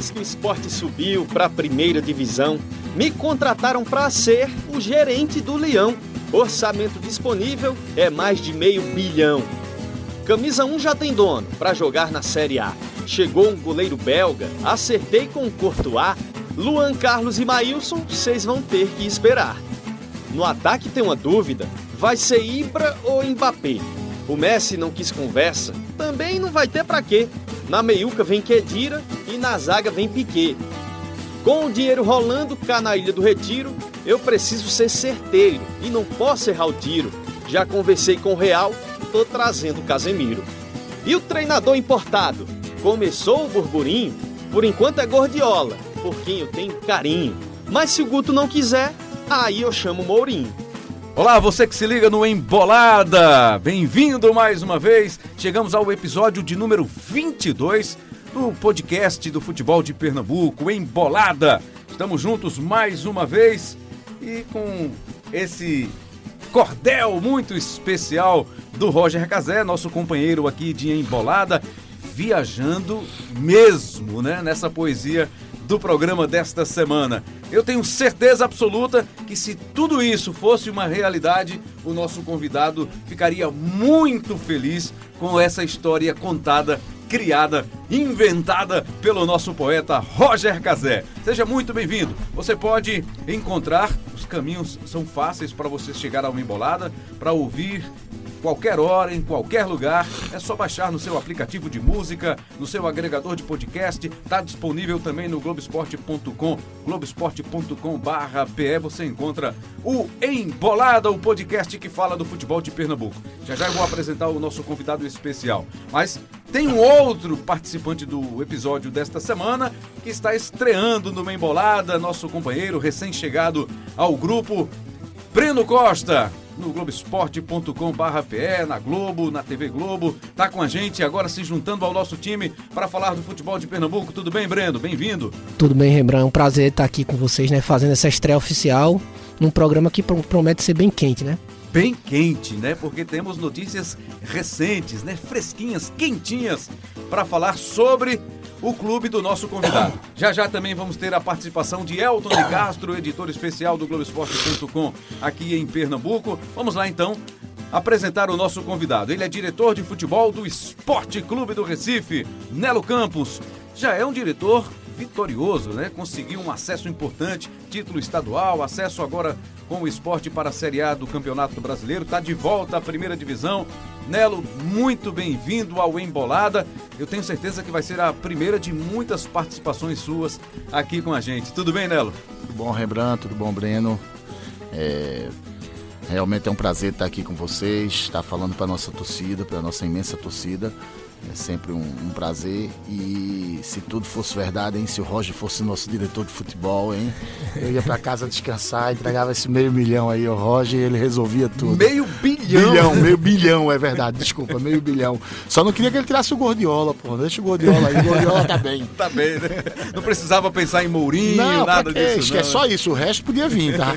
Depois que o esporte subiu para a primeira divisão, me contrataram para ser o gerente do Leão. Orçamento disponível é mais de meio bilhão. Camisa 1 já tem dono para jogar na Série A. Chegou um goleiro belga, acertei com o Courtois. Luan Carlos e Maílson, vocês vão ter que esperar. No ataque tem uma dúvida: vai ser Ibra ou Mbappé? O Messi não quis conversa, também não vai ter para quê. Na meiuca vem Kedira e na zaga vem Piquet. Com o dinheiro rolando cá na Ilha do Retiro, eu preciso ser certeiro e não posso errar o tiro. Já conversei com o Real, tô trazendo o Casemiro. E o treinador importado? Começou o burburinho? Por enquanto é Gordiola, por quem eu tenho carinho. Mas se o Guto não quiser, aí eu chamo Mourinho. Olá, você que se liga no Embolada! Bem-vindo mais uma vez. Chegamos ao episódio de número 22 do podcast do futebol de Pernambuco, Embolada. Estamos juntos mais uma vez e com esse cordel muito especial do Roger Cazé, nosso companheiro aqui de Embolada, viajando mesmo, né, nessa poesia do programa desta semana. Eu tenho certeza absoluta que se tudo isso fosse uma realidade, o nosso convidado ficaria muito feliz com essa história contada, criada, inventada pelo nosso poeta Roger Cazé. Seja muito bem-vindo. Você pode encontrar, os caminhos são fáceis para você chegar a uma embolada, para ouvir qualquer hora, em qualquer lugar. É só baixar no seu aplicativo de música, no seu agregador de podcast. Está disponível também no Globesport.com, globesport.com/pe. Você encontra o Embolada, o podcast que fala do futebol de Pernambuco. Já já eu vou apresentar o nosso convidado especial. Mas tem um outro participante do episódio desta semana que está estreando no Embolada, nosso companheiro recém-chegado ao grupo, Breno Costa no globesport.com/pe, na Globo, na TV Globo. Tá com a gente agora se juntando ao nosso time para falar do futebol de Pernambuco. Tudo bem, Breno? Bem-vindo. Tudo bem, Rembrandt. É um prazer estar aqui com vocês, né, fazendo essa estreia oficial num programa que promete ser bem quente, né? Bem quente, né? Porque temos notícias recentes, né? Fresquinhas, quentinhas para falar sobre o clube do nosso convidado. Já já também vamos ter a participação de Elton de Castro, editor especial do Globoesporte.com aqui em Pernambuco. Vamos lá então apresentar o nosso convidado. Ele é diretor de futebol do Esporte Clube do Recife, Nelo Campos. Já é um diretor vitorioso, né? Conseguiu um acesso importante, título estadual, acesso agora com o esporte para a Série A do Campeonato Brasileiro, está de volta à primeira divisão. Nelo, muito bem-vindo ao Embolada. Eu tenho certeza que vai ser a primeira de muitas participações suas aqui com a gente. Tudo bem, Nelo? Tudo bom, Rembrandt? Tudo bom, Breno? É... Realmente é um prazer estar aqui com vocês, estar falando para a nossa torcida, para a nossa imensa torcida. É sempre um, um, prazer. E se tudo fosse verdade, hein? Se o Roger fosse nosso diretor de futebol, hein? Eu ia para casa descansar, entregava esse meio milhão aí ao Roger e ele resolvia tudo. Meio bilhão? Bilhão, meio bilhão, é verdade. Desculpa, meio bilhão. Só não queria que ele tirasse o Gordiola, pô. Deixa o Gordiola aí. O Gordiola tá bem. tá bem, né? Não precisava pensar em Mourinho, não, nada disso. Acho que é só isso. O resto podia vir, tá?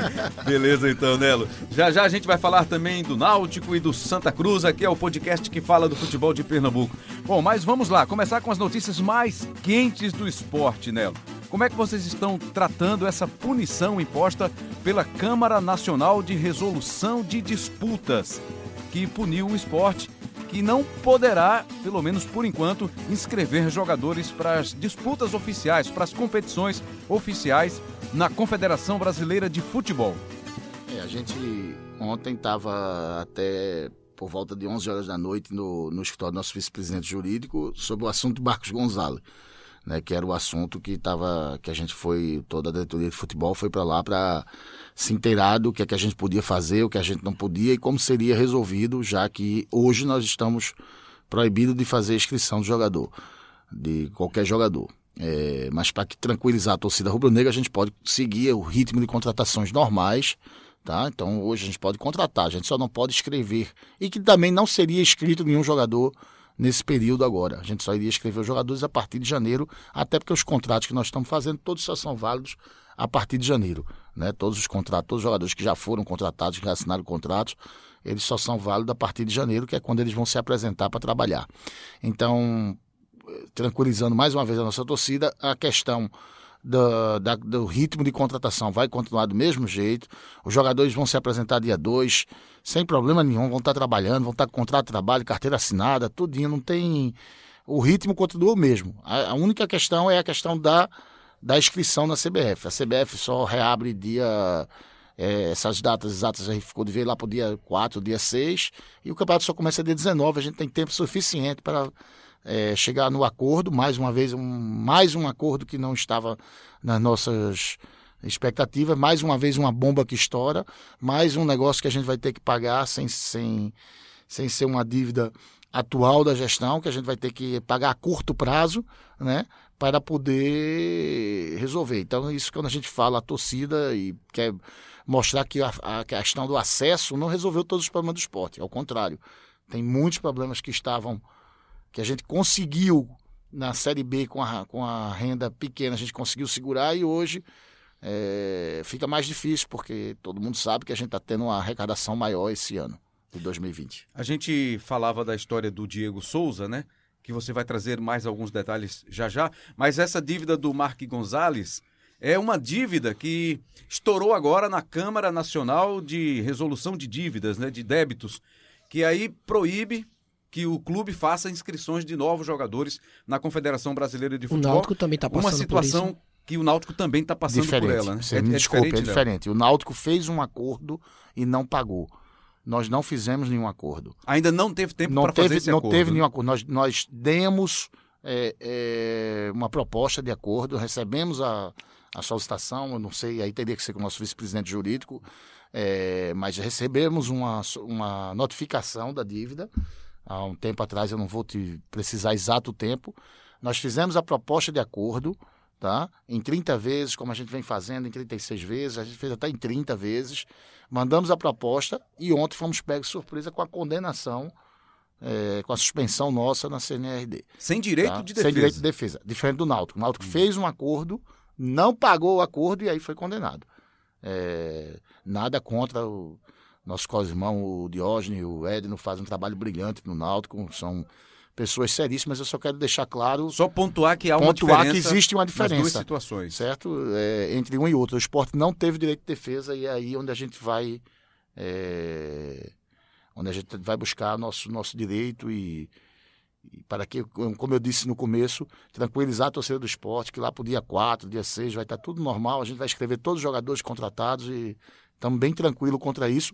Beleza, então, Nelo. Já já a gente vai falar também do Náutico e do Santa Cruz. Aqui é o podcast que fala do futebol de Pernambuco. Pernambuco. Bom, mas vamos lá, começar com as notícias mais quentes do esporte, Nelo. Como é que vocês estão tratando essa punição imposta pela Câmara Nacional de Resolução de Disputas, que puniu o esporte que não poderá, pelo menos por enquanto, inscrever jogadores para as disputas oficiais, para as competições oficiais na Confederação Brasileira de Futebol? É, a gente ontem estava até por volta de 11 horas da noite no, no escritório do nosso vice-presidente jurídico sobre o assunto Marcos Gonzalez, né, que era o assunto que tava, que a gente foi, toda a diretoria de futebol foi para lá para se inteirar do que, é que a gente podia fazer, o que a gente não podia e como seria resolvido, já que hoje nós estamos proibidos de fazer inscrição do jogador, de qualquer jogador. É, mas para tranquilizar a torcida rubro-negra, a gente pode seguir o ritmo de contratações normais, Tá? Então hoje a gente pode contratar, a gente só não pode escrever. E que também não seria escrito nenhum jogador nesse período agora. A gente só iria escrever os jogadores a partir de janeiro, até porque os contratos que nós estamos fazendo, todos só são válidos a partir de janeiro. Né? Todos os contratos, todos os jogadores que já foram contratados, que já assinaram contratos, eles só são válidos a partir de janeiro, que é quando eles vão se apresentar para trabalhar. Então, tranquilizando mais uma vez a nossa torcida, a questão do, da, do ritmo de contratação vai continuar do mesmo jeito. Os jogadores vão se apresentar dia 2, sem problema nenhum, vão estar trabalhando, vão estar com contrato de trabalho, carteira assinada, tudinho, não tem. O ritmo continua o mesmo. A, a única questão é a questão da, da inscrição na CBF. A CBF só reabre dia. É, essas datas exatas a gente ficou de ver lá para o dia 4, dia 6, e o campeonato só começa dia 19. A gente tem tempo suficiente para é, chegar no acordo, mais uma vez, um, mais um acordo que não estava nas nossas expectativas, mais uma vez uma bomba que estoura, mais um negócio que a gente vai ter que pagar sem, sem, sem ser uma dívida atual da gestão, que a gente vai ter que pagar a curto prazo, né, para poder resolver. Então, isso quando a gente fala a torcida e quer mostrar que a, a questão do acesso não resolveu todos os problemas do esporte, ao contrário, tem muitos problemas que estavam que a gente conseguiu na Série B com a, com a renda pequena, a gente conseguiu segurar e hoje é, fica mais difícil, porque todo mundo sabe que a gente está tendo uma arrecadação maior esse ano, de 2020. A gente falava da história do Diego Souza, né? Que você vai trazer mais alguns detalhes já já, mas essa dívida do Mark Gonzalez é uma dívida que estourou agora na Câmara Nacional de Resolução de Dívidas, né, de débitos, que aí proíbe que o clube faça inscrições de novos jogadores na Confederação Brasileira de Futebol. O Náutico também está passando Uma situação que o Náutico também está passando diferente. por ela, né? Você é, me é desculpe, diferente, é diferente. O Náutico fez um acordo e não pagou. Nós não fizemos nenhum acordo. Ainda não teve tempo para fazer esse não acordo. Não teve nenhum acordo. Nós, nós demos é, é, uma proposta de acordo, recebemos a, a solicitação, eu não sei, aí teria que ser com o nosso vice-presidente jurídico, é, mas recebemos uma, uma notificação da dívida há um tempo atrás, eu não vou te precisar exato o tempo. Nós fizemos a proposta de acordo, tá? Em 30 vezes, como a gente vem fazendo, em 36 vezes, a gente fez até em 30 vezes. Mandamos a proposta e ontem fomos pegos surpresa com a condenação, é, com a suspensão nossa na CNRD. Sem direito tá? de defesa. Sem direito de defesa. Diferente do Náutico. O Náutico hum. fez um acordo, não pagou o acordo e aí foi condenado. É, nada contra o nossos co-irmãos, o Diógenes e o Edno, fazem um trabalho brilhante no Náutico, são pessoas seríssimas, eu só quero deixar claro... Só pontuar que há uma pontuar diferença que existe uma diferença. duas situações. Certo? É, entre um e outro. O esporte não teve direito de defesa e é aí onde a gente vai... É, onde a gente vai buscar nosso, nosso direito e, e, para que, como eu disse no começo, tranquilizar a torcida do esporte, que lá para o dia 4, dia 6 vai estar tudo normal, a gente vai escrever todos os jogadores contratados e Estamos bem tranquilo contra isso,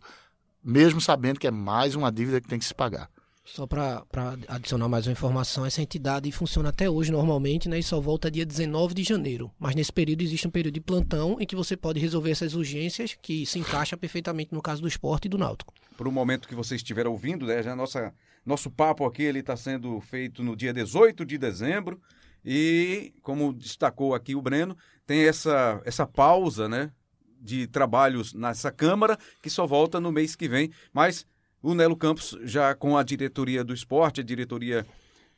mesmo sabendo que é mais uma dívida que tem que se pagar. Só para adicionar mais uma informação, essa entidade funciona até hoje normalmente né, e só volta dia 19 de janeiro. Mas nesse período existe um período de plantão em que você pode resolver essas urgências que se encaixa perfeitamente no caso do esporte e do náutico. Para o momento que você estiver ouvindo, né, já nossa, nosso papo aqui está sendo feito no dia 18 de dezembro e, como destacou aqui o Breno, tem essa, essa pausa né, de trabalhos nessa Câmara, que só volta no mês que vem. Mas o Nelo Campos, já com a diretoria do esporte, a diretoria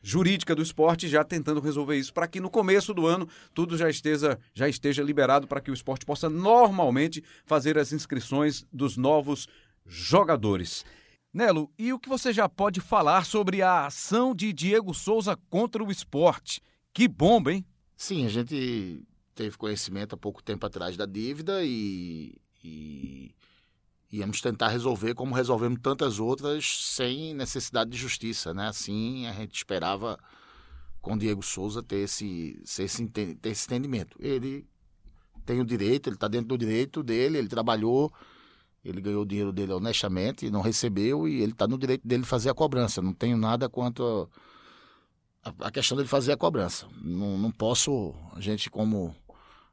jurídica do esporte, já tentando resolver isso, para que no começo do ano tudo já esteja, já esteja liberado para que o esporte possa normalmente fazer as inscrições dos novos jogadores. Nelo, e o que você já pode falar sobre a ação de Diego Souza contra o esporte? Que bomba, hein? Sim, a gente teve conhecimento há pouco tempo atrás da dívida e, e íamos tentar resolver como resolvemos tantas outras sem necessidade de justiça, né? Assim a gente esperava com Diego Souza ter esse, ter esse, entendimento. Ele tem o direito, ele está dentro do direito dele, ele trabalhou, ele ganhou o dinheiro dele honestamente, não recebeu e ele está no direito dele fazer a cobrança. Não tenho nada quanto a, a questão dele fazer a cobrança. Não, não posso, a gente como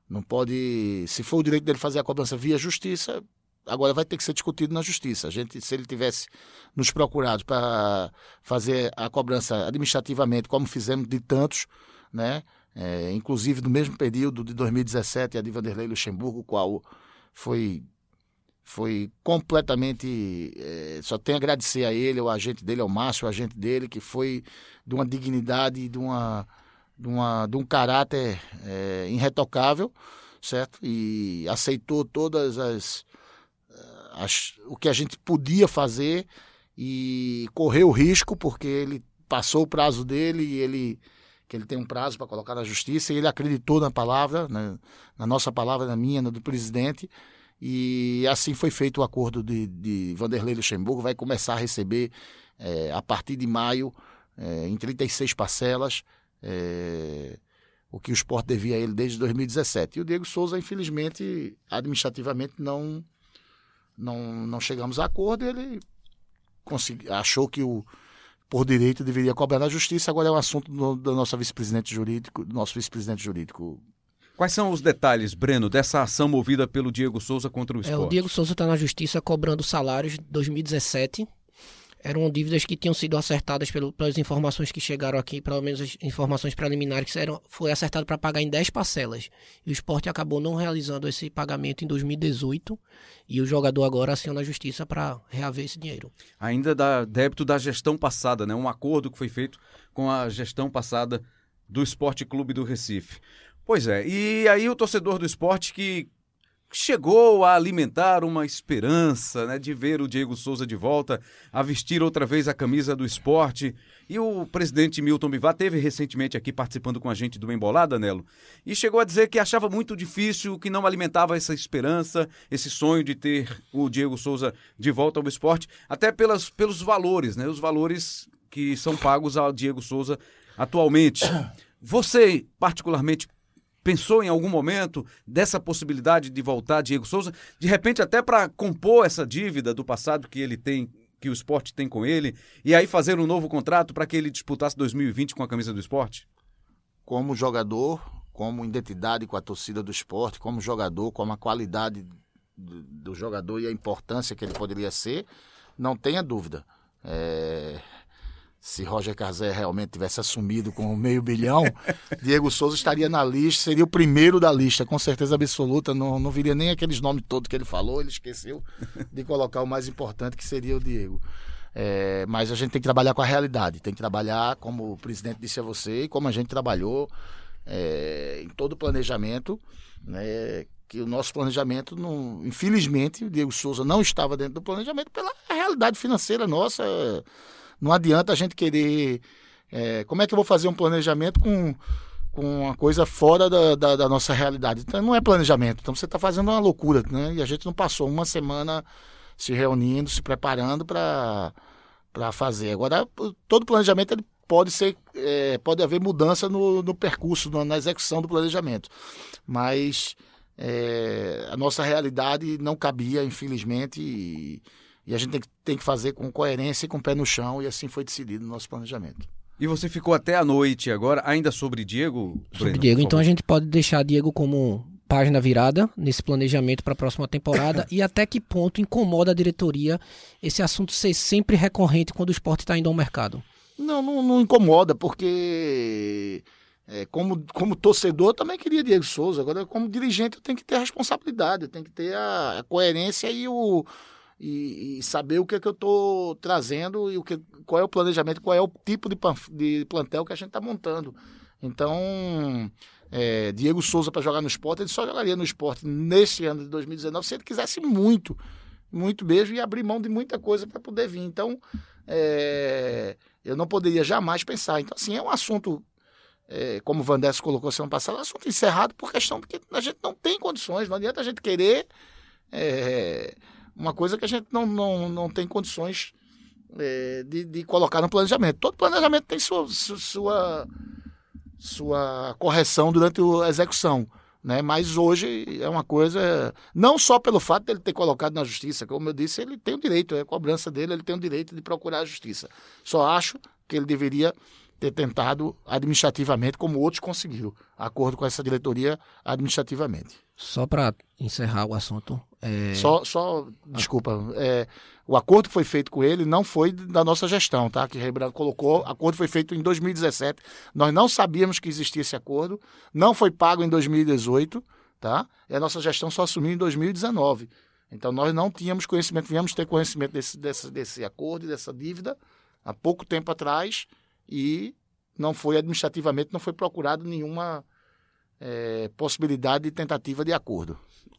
não pode. Se for o direito dele fazer a cobrança via justiça, agora vai ter que ser discutido na justiça. A gente, se ele tivesse nos procurado para fazer a cobrança administrativamente, como fizemos de tantos, né? É, inclusive no mesmo período de 2017, a de Vanderlei Luxemburgo, qual foi foi completamente. É, só tenho a agradecer a ele, ao agente dele, ao Márcio, o agente dele, que foi de uma dignidade, de uma de, uma, de um caráter é, irretocável, certo? E aceitou todas as, as, o que a gente podia fazer e correu o risco, porque ele passou o prazo dele e ele que ele tem um prazo para colocar na justiça, e ele acreditou na palavra, na, na, nossa palavra, na minha, na do presidente, e assim foi feito o acordo de, de Vanderlei Luxemburgo, vai começar a receber é, a partir de maio, é, em 36 parcelas, é, o que o esporte devia a ele desde 2017. E o Diego Souza, infelizmente, administrativamente não, não, não chegamos a acordo, ele consegui, achou que o por direito deveria cobrar na justiça, agora é um assunto do, do nosso vice-presidente jurídico, do nosso vice-presidente jurídico. Quais são os detalhes, Breno, dessa ação movida pelo Diego Souza contra o esporte? É, o Diego Souza está na justiça cobrando salários de 2017 eram dívidas que tinham sido acertadas pelo, pelas informações que chegaram aqui, pelo menos as informações preliminares, que eram, foi acertado para pagar em 10 parcelas. E o esporte acabou não realizando esse pagamento em 2018 e o jogador agora aciona a justiça para reaver esse dinheiro. Ainda dá débito da gestão passada, né? um acordo que foi feito com a gestão passada do Esporte Clube do Recife. Pois é, e aí o torcedor do esporte que chegou a alimentar uma esperança né, de ver o Diego Souza de volta, a vestir outra vez a camisa do esporte. E o presidente Milton Bivar teve recentemente aqui participando com a gente do Embolada, Nelo, e chegou a dizer que achava muito difícil, que não alimentava essa esperança, esse sonho de ter o Diego Souza de volta ao esporte, até pelas, pelos valores, né, os valores que são pagos ao Diego Souza atualmente. Você, particularmente, pensou em algum momento dessa possibilidade de voltar Diego Souza, de repente até para compor essa dívida do passado que ele tem, que o esporte tem com ele, e aí fazer um novo contrato para que ele disputasse 2020 com a camisa do esporte? Como jogador, como identidade com a torcida do esporte, como jogador, como a qualidade do, do jogador e a importância que ele poderia ser, não tenha dúvida. É, se Roger Cazé realmente tivesse assumido com meio bilhão, Diego Souza estaria na lista, seria o primeiro da lista, com certeza absoluta. Não, não viria nem aqueles nomes todos que ele falou, ele esqueceu de colocar o mais importante, que seria o Diego. É, mas a gente tem que trabalhar com a realidade, tem que trabalhar, como o presidente disse a você, e como a gente trabalhou é, em todo o planejamento, né, que o nosso planejamento, não, infelizmente, o Diego Souza não estava dentro do planejamento pela realidade financeira nossa. Não adianta a gente querer. É, como é que eu vou fazer um planejamento com, com uma coisa fora da, da, da nossa realidade? Então, não é planejamento. Então você está fazendo uma loucura, né? E a gente não passou uma semana se reunindo, se preparando para fazer. Agora, todo planejamento ele pode ser, é, pode haver mudança no, no percurso, na, na execução do planejamento. Mas é, a nossa realidade não cabia, infelizmente, e, e a gente tem que, tem que fazer com coerência e com o pé no chão, e assim foi decidido no nosso planejamento. E você ficou até a noite agora, ainda sobre Diego? Sobre Breno, Diego, então a gente pode deixar Diego como página virada nesse planejamento para a próxima temporada e até que ponto incomoda a diretoria esse assunto ser sempre recorrente quando o esporte está indo ao mercado? Não, não, não incomoda, porque é, como, como torcedor também queria Diego Souza, agora como dirigente eu tenho que ter a responsabilidade, eu tenho que ter a, a coerência e o e, e, saber o que é que eu estou trazendo e o que, qual é o planejamento, qual é o tipo de, de plantel que a gente está montando. Então, é, Diego Souza para jogar no esporte, ele só jogaria no esporte nesse ano de 2019 se ele quisesse muito, muito mesmo e abrir mão de muita coisa para poder vir. Então, é, eu não poderia jamais pensar. Então, assim, é um assunto, é, como o Vandes colocou semana passada, é um assunto encerrado por questão de que a gente não tem condições, não adianta a gente querer. É, uma coisa que a gente não, não, não tem condições é, de, de colocar no planejamento. Todo planejamento tem sua, sua, sua correção durante a execução. Né? Mas hoje é uma coisa, não só pelo fato dele ter colocado na justiça, como eu disse, ele tem o direito, é a cobrança dele, ele tem o direito de procurar a justiça. Só acho que ele deveria ter tentado administrativamente, como outros conseguiram, acordo com essa diretoria administrativamente. Só para encerrar o assunto. É... Só, só, desculpa, é, o acordo que foi feito com ele não foi da nossa gestão, tá? Que Rebranco colocou, o acordo foi feito em 2017. Nós não sabíamos que existia esse acordo, não foi pago em 2018, tá? E a nossa gestão só assumiu em 2019. Então nós não tínhamos conhecimento, viemos ter conhecimento desse, desse, desse acordo e dessa dívida há pouco tempo atrás e não foi administrativamente, não foi procurado nenhuma é, possibilidade de tentativa de acordo.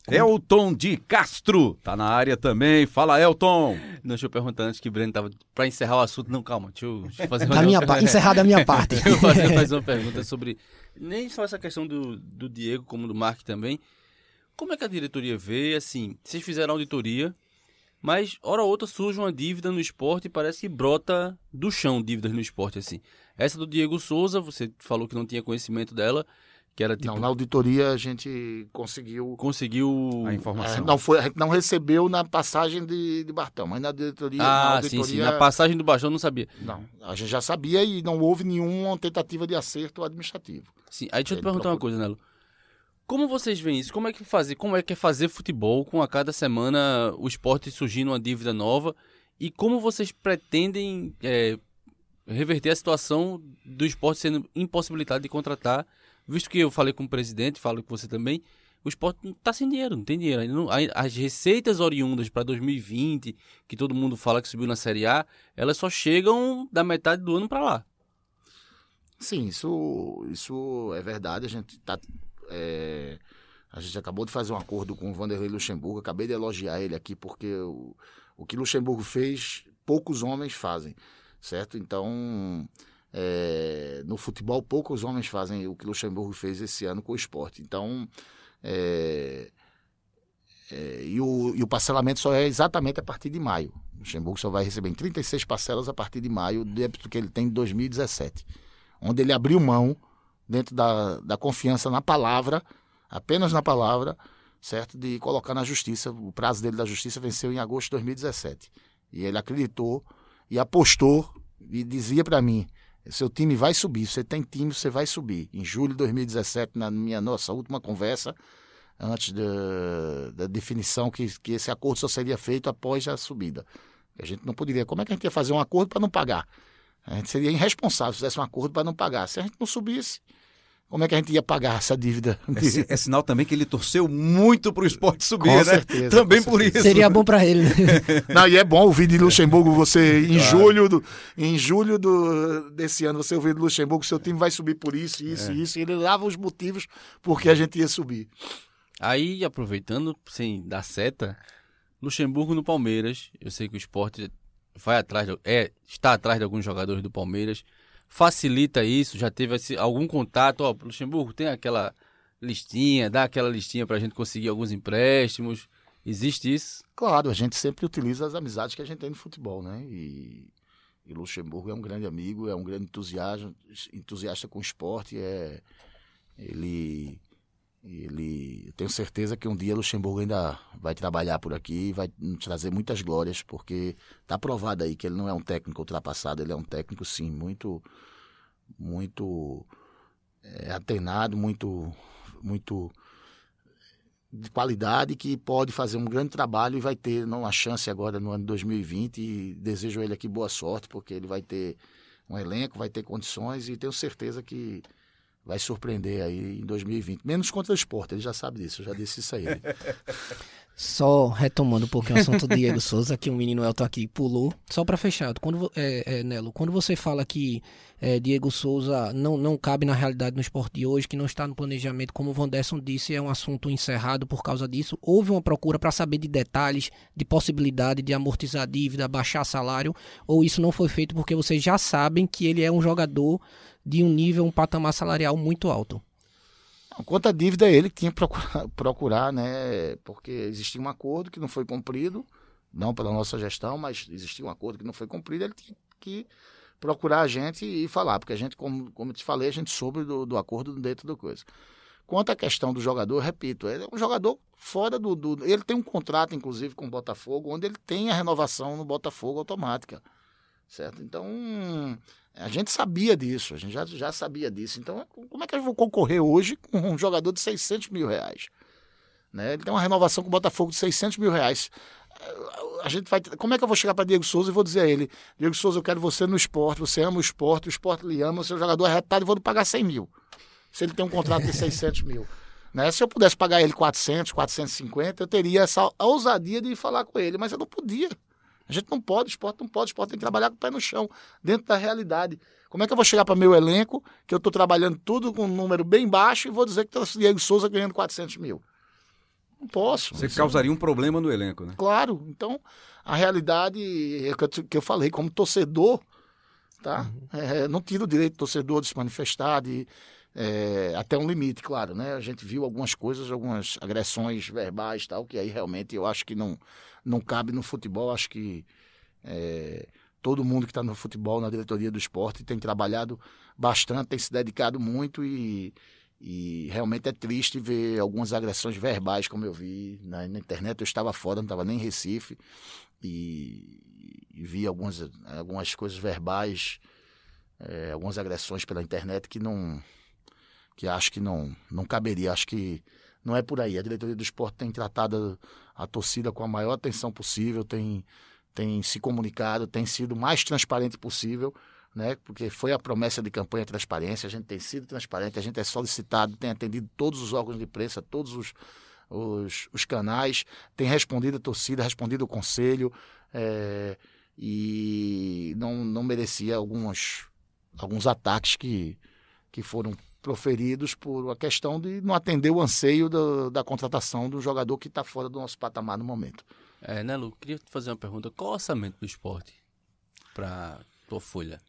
Elton de Castro tá na área também. Fala, Elton. Não, deixa eu perguntar antes que o Breno tava para encerrar o assunto. Não, calma, deixa eu, deixa eu fazer da minha pa... encerrar da minha parte. deixa eu fazer mais uma pergunta sobre nem só essa questão do, do Diego como do Mark também. Como é que a diretoria vê, assim, vocês fizeram auditoria, mas hora ou outra surge uma dívida no esporte e parece que brota do chão dívidas no esporte, assim. Essa do Diego Souza, você falou que não tinha conhecimento dela, que era tipo... Não, na auditoria a gente conseguiu... Conseguiu... A informação. É, não, foi, a gente não recebeu na passagem de, de Bartão, mas na diretoria... Ah, na auditoria, sim, sim. Na passagem do Baixão eu não sabia. Não, a gente já sabia e não houve nenhuma tentativa de acerto administrativo. Sim, aí deixa eu te perguntar uma procura. coisa, Nelo. Como vocês veem isso? Como é que fazer, como é que é fazer futebol com a cada semana o esporte surgindo uma dívida nova? E como vocês pretendem é, reverter a situação do esporte sendo impossibilitado de contratar, visto que eu falei com o presidente, falo com você também, o esporte está sem dinheiro, não tem dinheiro. não- As receitas oriundas para 2020, que todo mundo fala que subiu na Série A, elas só chegam da metade do ano para lá. Sim, isso, isso é verdade. A gente tá, é, a gente acabou de fazer um acordo com o Vanderlei Luxemburgo. Acabei de elogiar ele aqui porque o, o que Luxemburgo fez, poucos homens fazem, certo? Então, é, no futebol, poucos homens fazem o que Luxemburgo fez esse ano com o esporte. Então, é, é, e, o, e o parcelamento só é exatamente a partir de maio. Luxemburgo só vai receber em 36 parcelas a partir de maio, débito que ele tem em 2017 onde ele abriu mão, dentro da, da confiança na palavra, apenas na palavra, certo? De colocar na justiça. O prazo dele da justiça venceu em agosto de 2017. E ele acreditou e apostou e dizia para mim: seu time vai subir, você tem time, você vai subir. Em julho de 2017, na minha nossa última conversa, antes da, da definição que, que esse acordo só seria feito após a subida. A gente não poderia. Como é que a gente ia fazer um acordo para não pagar? A gente seria irresponsável se fizesse um acordo para não pagar. Se a gente não subisse, como é que a gente ia pagar essa dívida? É, é sinal também que ele torceu muito pro esporte subir, Com né? certeza, também com por certeza. isso. Seria bom pra ele. né? Não, e é bom ouvir de Luxemburgo você em julho do, em julho do, desse ano você ouvir de Luxemburgo seu time vai subir por isso, isso e isso, e ele dava os motivos porque a gente ia subir. Aí, aproveitando, sem dar seta, Luxemburgo no Palmeiras. Eu sei que o esporte vai atrás, de- é, está atrás de alguns jogadores do Palmeiras. Facilita isso, já teve esse- algum contato. Ó, Luxemburgo tem aquela listinha, dá aquela listinha para a gente conseguir alguns empréstimos. Existe isso? Claro, a gente sempre utiliza as amizades que a gente tem no futebol, né? E, e Luxemburgo é um grande amigo, é um grande entusiasta, entusiasta com o esporte, é ele ele eu tenho certeza que um dia Luxemburgo ainda vai trabalhar por aqui e vai trazer muitas glórias, porque tá provado aí que ele não é um técnico ultrapassado, ele é um técnico sim muito muito é, atenado, muito muito de qualidade que pode fazer um grande trabalho e vai ter não, a chance agora no ano de 2020 e desejo a ele aqui boa sorte porque ele vai ter um elenco, vai ter condições e tenho certeza que vai surpreender aí em 2020. Menos contra o esporte, ele já sabe disso, eu já disse isso a ele. Só retomando um pouquinho o assunto do Diego Souza, que o menino Elton aqui pulou. Só para fechar, quando, é, é, Nelo, quando você fala que é, Diego Souza não, não cabe na realidade no esporte de hoje, que não está no planejamento, como o Vanderson disse, é um assunto encerrado por causa disso. Houve uma procura para saber de detalhes, de possibilidade de amortizar dívida, baixar salário, ou isso não foi feito porque vocês já sabem que ele é um jogador de um nível, um patamar salarial muito alto. Quanto à dívida, ele tinha que procurar, procurar, né? Porque existia um acordo que não foi cumprido, não pela nossa gestão, mas existia um acordo que não foi cumprido, ele tinha que procurar a gente e falar, porque a gente, como, como eu te falei, a gente soube do, do acordo dentro da coisa. Quanto à questão do jogador, repito, ele é um jogador fora do, do. Ele tem um contrato, inclusive, com o Botafogo, onde ele tem a renovação no Botafogo automática. Certo? Então, a gente sabia disso, a gente já, já sabia disso. Então, como é que eu vou concorrer hoje com um jogador de 600 mil reais? Né? Ele tem uma renovação com o Botafogo de 600 mil reais. A gente vai, como é que eu vou chegar para Diego Souza e vou dizer a ele: Diego Souza, eu quero você no esporte, você ama o esporte, o esporte lhe ama, o seu jogador é retado e vou lhe pagar 100 mil. Se ele tem um contrato de 600 mil. Né? Se eu pudesse pagar ele 400, 450, eu teria essa ousadia de falar com ele, mas eu não podia. A gente não pode, o esporte não pode, o esporte tem que trabalhar com o pé no chão, dentro da realidade. Como é que eu vou chegar para meu elenco, que eu estou trabalhando tudo com um número bem baixo, e vou dizer que o Diego Souza ganhando 400 mil? Não posso. Você Isso- causaria um problema no elenco, né? Claro. Então, a realidade é que eu, falei, como torcedor, tá? É, não tira o direito do torcedor de se manifestar, de, é, até um limite, claro, né? A gente viu algumas coisas, algumas agressões verbais tal, que aí realmente eu acho que não, não cabe no futebol. Acho que é, todo mundo que está no futebol, na diretoria do esporte, tem trabalhado bastante, tem se dedicado muito e, e realmente é triste ver algumas agressões verbais, como eu vi na, na internet. Eu estava fora, não estava nem em Recife e, e vi algumas, algumas coisas verbais, é, algumas agressões pela internet que não que acho que não não caberia. Acho que não é por aí. A diretoria do esporte tem tratado a torcida com a maior atenção possível, tem tem se comunicado, tem sido mais transparente possível, né? Porque foi a promessa de campanha transparência, a gente tem sido transparente, a gente é solicitado, tem atendido todos os órgãos de imprensa, todos os, os, os canais, tem respondido a torcida, respondido o conselho, é, e não, não merecia alguns, alguns ataques que, que foram proferidos por a questão de não atender o anseio da, da contratação do jogador que está fora do nosso patamar no momento. É, né, Lu? Queria te fazer uma pergunta. Qual o orçamento do esporte para tua folha?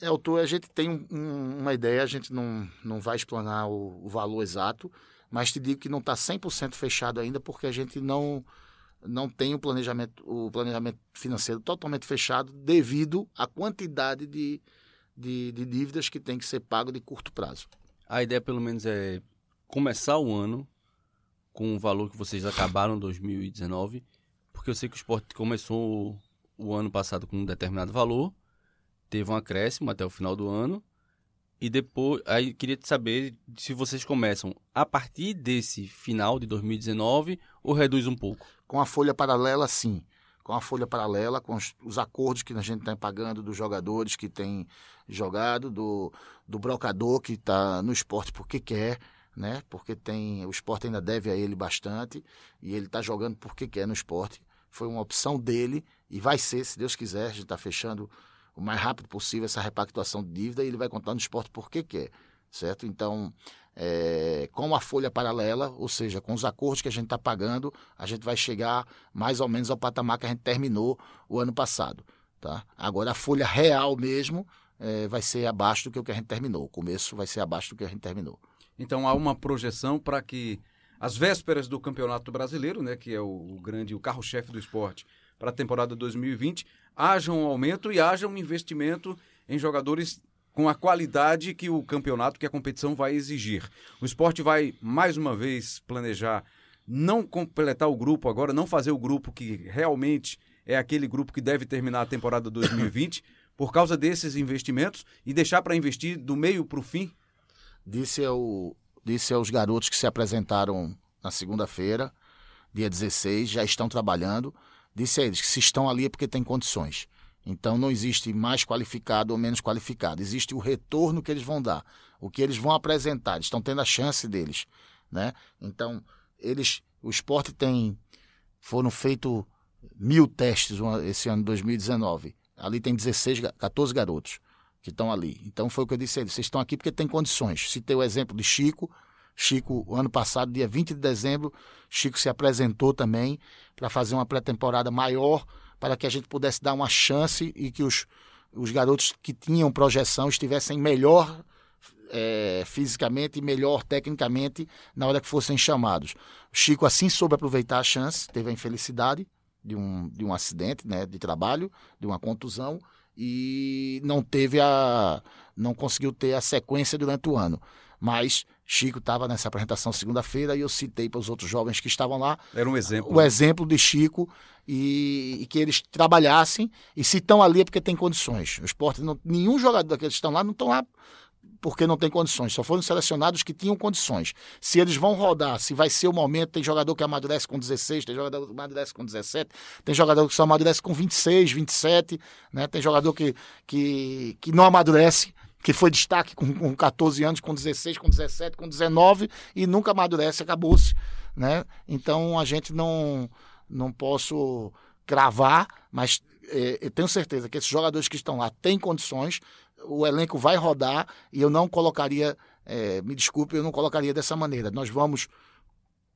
É, autor, a gente tem um- uma ideia, a gente não, não vai explanar o, o valor exato, mas te digo que não está 100% fechado ainda, porque a gente não, não tem o planejamento, o planejamento financeiro totalmente fechado devido à quantidade de, de, de dívidas que tem que ser pago de curto prazo. A ideia, pelo menos, é começar o ano com o valor que vocês acabaram em 2019, porque eu sei que o esporte começou o ano passado com um determinado valor, teve um acréscimo até o final do ano, e depois. Aí queria te saber se vocês começam a partir desse final de 2019 ou reduz um pouco. Com a folha paralela, sim. Com a folha paralela, com os, os acordos que a gente está pagando dos jogadores que têm jogado, do, do brocador que está no esporte porque quer, né? Porque tem o esporte ainda deve a ele bastante e ele está jogando porque quer no esporte. Foi uma opção dele e vai ser, se Deus quiser, a gente está fechando o mais rápido possível essa repactuação de dívida e ele vai contar no esporte porque quer, certo? Então, é, com a folha paralela, ou seja, com os acordos que a gente está pagando, a gente vai chegar mais ou menos ao patamar que a gente terminou o ano passado. Tá? Agora, a folha real mesmo é, vai ser abaixo do que a gente terminou. O começo vai ser abaixo do que a gente terminou. Então há uma projeção para que as vésperas do Campeonato Brasileiro, né, que é o, o grande, o carro-chefe do esporte para a temporada 2020, haja um aumento e haja um investimento em jogadores com a qualidade que o campeonato, que a competição vai exigir. O esporte vai mais uma vez planejar não completar o grupo agora, não fazer o grupo que realmente é aquele grupo que deve terminar a temporada 2020 por causa desses investimentos e deixar para investir do meio para o fim. Disse, ao, disse aos garotos que se apresentaram na segunda-feira, dia 16, já estão trabalhando. Disse a eles que se estão ali é porque têm condições. Então não existe mais qualificado ou menos qualificado. Existe o retorno que eles vão dar, o que eles vão apresentar. Eles estão tendo a chance deles, né? Então eles, o esporte tem, foram feitos mil testes esse ano de 2019. Ali tem 16, 14 garotos que estão ali. Então foi o que eu disse a eles: vocês estão aqui porque têm condições. Citei o exemplo de Chico. Chico, ano passado, dia 20 de dezembro, Chico se apresentou também para fazer uma pré-temporada maior, para que a gente pudesse dar uma chance e que os, os garotos que tinham projeção estivessem melhor é, fisicamente e melhor tecnicamente na hora que fossem chamados. Chico assim soube aproveitar a chance, teve a infelicidade de um, de um acidente né, de trabalho, de uma contusão, e não teve a. não conseguiu ter a sequência durante o ano. Mas Chico estava nessa apresentação segunda-feira e eu citei para os outros jovens que estavam lá Era um exemplo. o exemplo de Chico e, e que eles trabalhassem e se estão ali é porque tem condições. O esporte, não, nenhum jogador daqueles que estão lá não estão lá porque não tem condições, só foram selecionados que tinham condições. Se eles vão rodar, se vai ser o momento, tem jogador que amadurece com 16, tem jogador que amadurece com 17, tem jogador que só amadurece com 26, 27, né? tem jogador que, que, que não amadurece, que foi destaque com, com 14 anos, com 16, com 17, com 19 e nunca amadurece, acabou-se. Né? Então a gente não, não posso cravar, mas é, tenho certeza que esses jogadores que estão lá têm condições, o elenco vai rodar e eu não colocaria, é, me desculpe, eu não colocaria dessa maneira. Nós vamos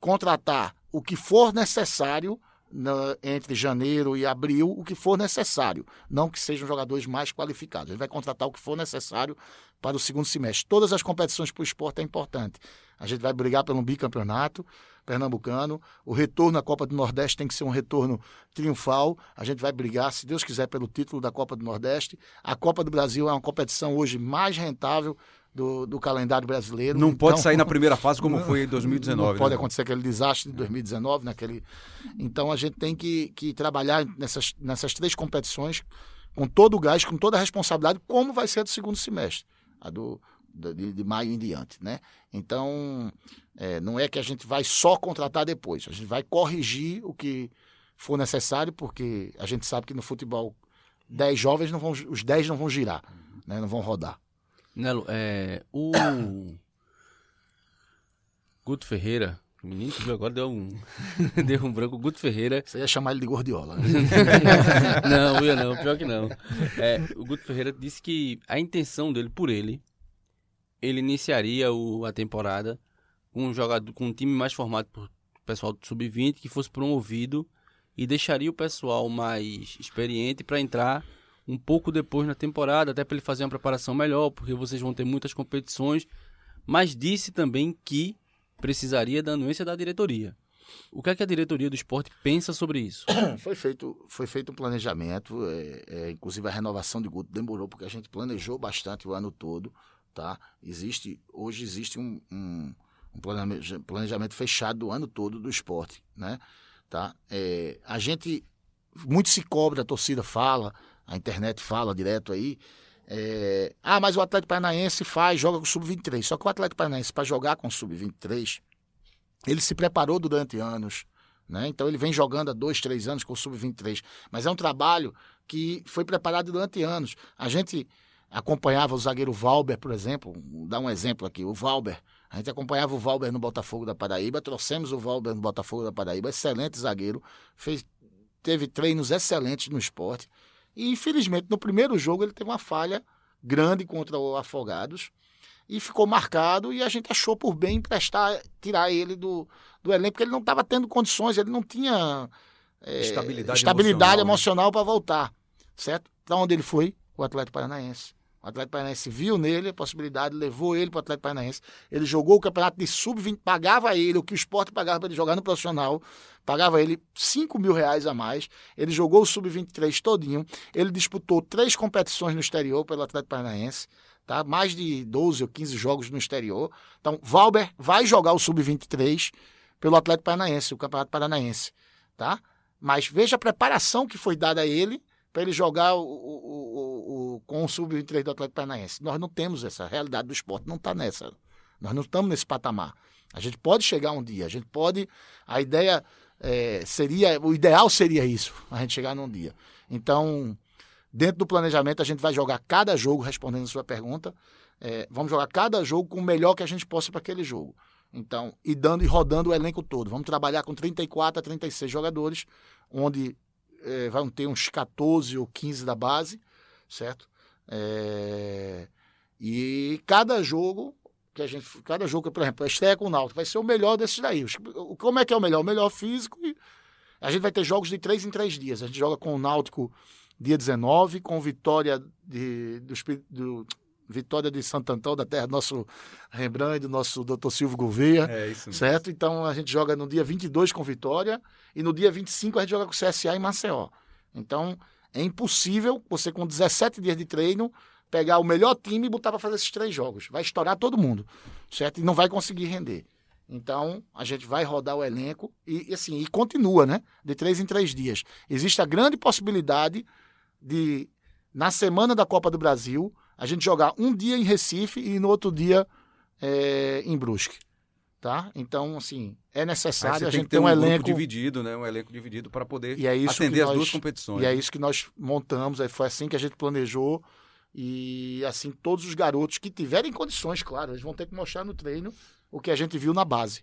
contratar o que for necessário na, entre janeiro e abril, o que for necessário. Não que sejam jogadores mais qualificados. Gente vai contratar o que for necessário para o segundo semestre. Todas as competições para o esporte é importante. A gente vai brigar pelo bicampeonato pernambucano. O retorno à Copa do Nordeste tem que ser um retorno triunfal. A gente vai brigar, se Deus quiser, pelo título da Copa do Nordeste. A Copa do Brasil é uma competição hoje mais rentável do, do calendário brasileiro. Não então, pode sair na primeira fase como não, foi em 2019. Não pode né? acontecer aquele desastre de 2019, naquele. Então a gente tem que, que trabalhar nessas, nessas três competições com todo o gás, com toda a responsabilidade, como vai ser a do segundo semestre. A do, de, de maio em diante, né? Então, é, não é que a gente vai só contratar depois, a gente vai corrigir o que for necessário, porque a gente sabe que no futebol 10 jovens não vão, os 10 não vão girar, né? não vão rodar. Nelo, é, o Guto Ferreira, o menino que viu agora deu um, deu um branco. O Guto Ferreira. Você ia chamar ele de Gordiola, né? não, ia não, pior que não. É, o Guto Ferreira disse que a intenção dele por ele ele iniciaria o, a temporada com um jogador com um time mais formado por pessoal do sub-20 que fosse promovido e deixaria o pessoal mais experiente para entrar um pouco depois na temporada, até para ele fazer uma preparação melhor, porque vocês vão ter muitas competições, mas disse também que precisaria da anuência da diretoria. O que é que a diretoria do esporte pensa sobre isso? Foi feito, foi feito um planejamento, é, é, inclusive a renovação de Guto demorou, porque a gente planejou bastante o ano todo tá? Existe, hoje existe um, um, um planejamento fechado do ano todo do esporte, né? Tá? É, a gente, muito se cobra, a torcida fala, a internet fala direto aí, é, ah, mas o Atlético Paranaense faz, joga com o Sub-23. Só que o Atlético Paranaense, para jogar com o Sub-23, ele se preparou durante anos. Né? Então ele vem jogando há dois, três anos com o Sub-23. Mas é um trabalho que foi preparado durante anos. A gente acompanhava o zagueiro Valber, por exemplo, vou dar um exemplo aqui, o Valber. A gente acompanhava o Valber no Botafogo da Paraíba, trouxemos o Valber no Botafogo da Paraíba, excelente zagueiro, fez, teve treinos excelentes no esporte. E infelizmente no primeiro jogo ele teve uma falha grande contra o Afogados e ficou marcado e a gente achou por bem emprestar, tirar ele do, do elenco, porque ele não estava tendo condições, ele não tinha é, estabilidade, estabilidade emocional, emocional para voltar, certo? Para onde ele foi? O Atlético Paranaense. O Atlético Paranaense viu nele a possibilidade, levou ele para o Atlético Paranaense. Ele jogou o campeonato de sub-20, pagava ele o que o esporte pagava para ele jogar no profissional, pagava ele 5 mil reais a mais. Ele jogou o sub-23 todinho. Ele disputou três competições no exterior pelo Atlético Paranaense. Tá? Mais de 12 ou 15 jogos no exterior. Então, Valber vai jogar o sub-23 pelo Atlético Paranaense, o Campeonato Paranaense. Tá? Mas veja a preparação que foi dada a ele para ele jogar o, o, o, com o sub-23 do Atlético Paranaense. Nós não temos essa realidade do esporte, não está nessa. Nós não estamos nesse patamar. A gente pode chegar um dia, a gente pode. A ideia é, seria. O ideal seria isso, a gente chegar num dia. Então, dentro do planejamento, a gente vai jogar cada jogo, respondendo a sua pergunta. É, vamos jogar cada jogo com o melhor que a gente possa para aquele jogo. Então, e dando e rodando o elenco todo. Vamos trabalhar com 34 a 36 jogadores, onde é, vão ter uns 14 ou 15 da base, certo? É, e cada jogo que a gente, cada jogo, por exemplo, a estreia com o Náutico vai ser o melhor desses daí. Como é que é o melhor? O melhor físico e a gente vai ter jogos de três em três dias. A gente joga com o Náutico dia 19, com Vitória de, do, do Vitória de Santo Antão, da terra do nosso Rembrandt, do nosso doutor Silvio Gouveia. É isso mesmo. Certo? Então a gente joga no dia 22 com Vitória e no dia 25 a gente joga com o CSA em Maceió. Então é impossível você, com 17 dias de treino, pegar o melhor time e botar para fazer esses três jogos. Vai estourar todo mundo, certo? E não vai conseguir render. Então, a gente vai rodar o elenco e, assim, e continua, né? De três em três dias. Existe a grande possibilidade de, na semana da Copa do Brasil, a gente jogar um dia em Recife e no outro dia é, em Brusque. Tá? Então, assim, é necessário a gente ter um, um elenco dividido, né? Um elenco dividido para poder é atender nós, as duas competições. E é isso que nós montamos, foi assim que a gente planejou. E assim, todos os garotos que tiverem condições, claro, eles vão ter que mostrar no treino o que a gente viu na base.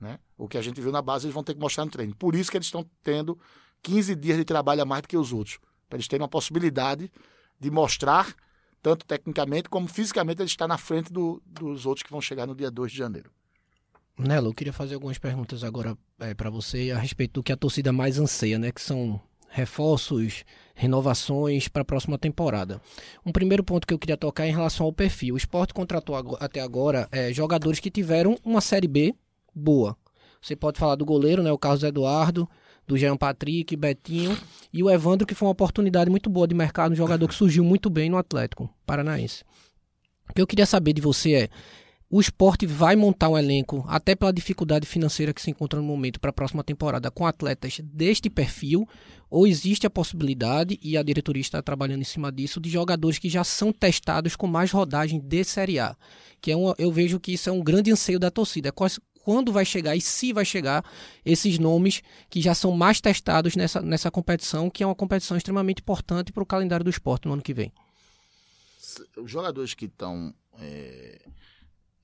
Né? O que a gente viu na base, eles vão ter que mostrar no treino. Por isso que eles estão tendo 15 dias de trabalho a mais do que os outros. Para eles terem uma possibilidade de mostrar tanto tecnicamente como fisicamente ele está na frente do, dos outros que vão chegar no dia 2 de janeiro. Nelo, eu queria fazer algumas perguntas agora é, para você a respeito do que a torcida mais anseia, né? Que são reforços, renovações para a próxima temporada. Um primeiro ponto que eu queria tocar é em relação ao perfil. O esporte contratou até agora é, jogadores que tiveram uma Série B boa. Você pode falar do goleiro, né, o Carlos Eduardo, do Jean Patrick, Betinho e o Evandro, que foi uma oportunidade muito boa de mercado, um jogador que surgiu muito bem no Atlético Paranaense. O que eu queria saber de você é, o esporte vai montar um elenco, até pela dificuldade financeira que se encontra no momento, para a próxima temporada, com atletas deste perfil? Ou existe a possibilidade, e a diretoria está trabalhando em cima disso, de jogadores que já são testados com mais rodagem de Série A? Que é uma, eu vejo que isso é um grande anseio da torcida. Quais, quando vai chegar e se vai chegar esses nomes que já são mais testados nessa, nessa competição, que é uma competição extremamente importante para o calendário do esporte no ano que vem? Os jogadores que estão. É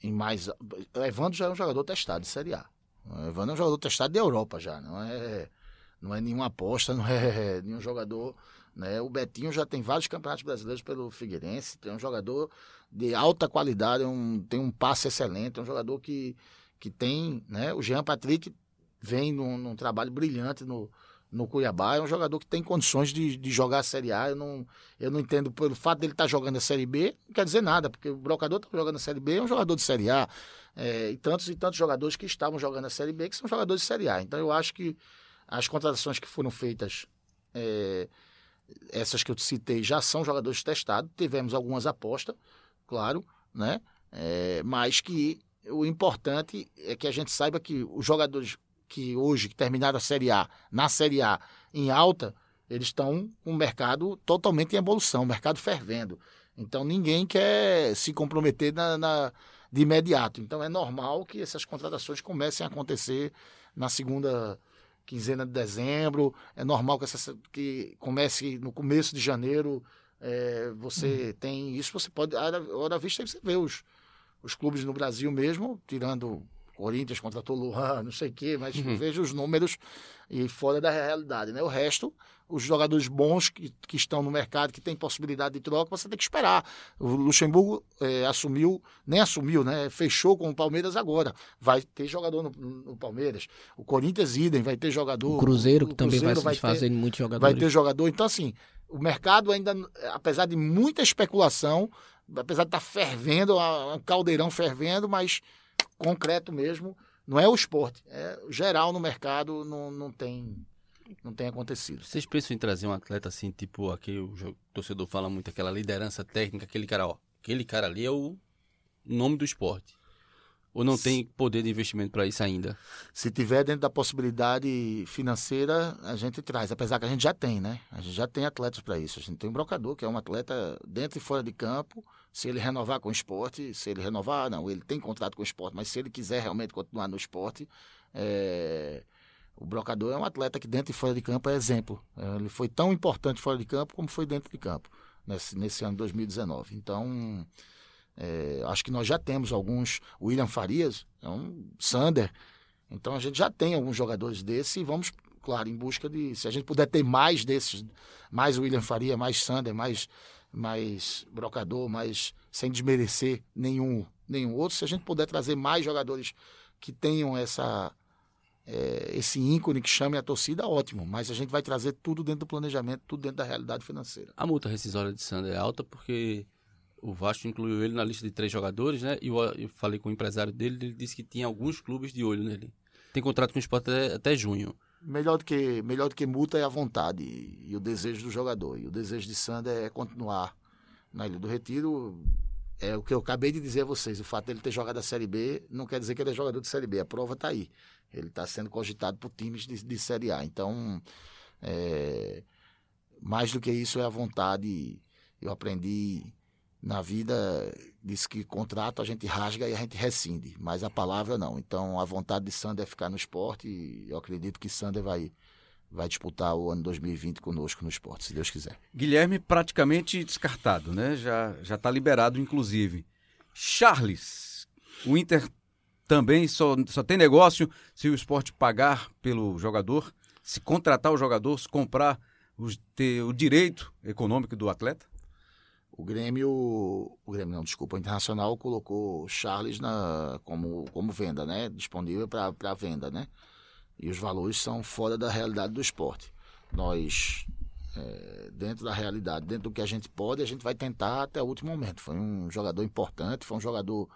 em mais. Evandro já é um jogador testado de Série A. Evandro é um jogador testado de Europa já, não é, não é nenhuma aposta, não é nenhum jogador. Né? O Betinho já tem vários campeonatos brasileiros pelo Figueirense, tem um jogador de alta qualidade, um, tem um passe excelente, é um jogador que, que tem. Né? O Jean Patrick vem num, num trabalho brilhante no, no Cuiabá. É um jogador que tem condições de, de jogar a Série A. Eu não, eu não entendo pelo fato dele estar tá jogando a Série B, não quer dizer nada, porque o brocador está jogando a Série B, é um jogador de Série A. É, e tantos e tantos jogadores que estavam jogando a Série B que são jogadores de Série A. Então eu acho que as contratações que foram feitas, é, essas que eu te citei, já são jogadores testados. Tivemos algumas apostas, claro, né? É, mas que o importante é que a gente saiba que os jogadores que hoje terminaram a Série A, na Série A em alta, eles estão com o mercado totalmente em evolução, o mercado fervendo. Então ninguém quer se comprometer na, na, de imediato. Então é normal que essas contratações comecem a acontecer na segunda quinzena de dezembro. É normal que, essa, que comece no começo de janeiro. É, você uhum. tem isso, você pode. A hora vista você vê os, os clubes no Brasil mesmo, tirando Corinthians contratou Luan, não sei o quê, mas uhum. vejo os números e fora da realidade, né? O resto, os jogadores bons que, que estão no mercado, que tem possibilidade de troca, você tem que esperar. O Luxemburgo é, assumiu, nem assumiu, né? Fechou com o Palmeiras agora. Vai ter jogador no, no Palmeiras. O Corinthians, idem, vai ter jogador. O Cruzeiro, que também vai se desfazendo muito jogador. Vai ter jogador. Então, assim, o mercado ainda, apesar de muita especulação, apesar de estar tá fervendo, um caldeirão fervendo, mas concreto mesmo, não é o esporte, é geral no mercado não, não tem não tem acontecido. Vocês pensam em trazer um atleta assim, tipo aqui o torcedor fala muito aquela liderança técnica, aquele cara, ó, aquele cara ali é o nome do esporte. Ou não tem poder de investimento para isso ainda? Se tiver dentro da possibilidade financeira, a gente traz. Apesar que a gente já tem, né? A gente já tem atletas para isso. A gente tem um brocador, que é um atleta dentro e fora de campo. Se ele renovar com o esporte, se ele renovar, não, ele tem contrato com o esporte, mas se ele quiser realmente continuar no esporte, é... o brocador é um atleta que dentro e fora de campo é exemplo. Ele foi tão importante fora de campo como foi dentro de campo, nesse, nesse ano 2019. Então é, acho que nós já temos alguns. William Farias, é um Sander. Então a gente já tem alguns jogadores desses e vamos, claro, em busca de. Se a gente puder ter mais desses, mais William Faria, mais Sander, mais, mais Brocador, mais. sem desmerecer nenhum, nenhum outro, se a gente puder trazer mais jogadores que tenham essa. É, esse ícone que chame a torcida, ótimo. Mas a gente vai trazer tudo dentro do planejamento, tudo dentro da realidade financeira. A multa rescisória de Sander é alta porque o Vasco incluiu ele na lista de três jogadores, né? E eu, eu, falei com o empresário dele, ele disse que tinha alguns clubes de olho nele. Tem contrato com o Sport até, até junho. Melhor do, que, melhor do que multa é a vontade e, o desejo do jogador. E o desejo de Sander é continuar na Ilha do Retiro. É o que eu acabei de dizer a vocês. O fato dele ter jogado a Série B não quer dizer que ele é jogador de Série B. A prova está aí. Ele está sendo cogitado por times de, de Série A. Então, é, mais do que isso é a vontade. Eu aprendi na vida diz que contrato a gente rasga e a gente rescinde, mas a palavra não. Então a vontade de Sander é ficar no esporte e eu acredito que Sander vai vai disputar o ano 2020 conosco no esporte, se Deus quiser. Guilherme praticamente descartado, né? Já já está liberado inclusive. Charles, o Inter também só, só tem negócio se o esporte pagar pelo jogador, se contratar o jogador, se comprar os, ter o direito econômico do atleta? O Grêmio, o Grêmio não, desculpa, o Internacional colocou Charles na, como, como venda, né? Disponível para venda, né? E os valores são fora da realidade do esporte. Nós, é, dentro da realidade, dentro do que a gente pode, a gente vai tentar até o último momento. Foi um jogador importante, foi um jogador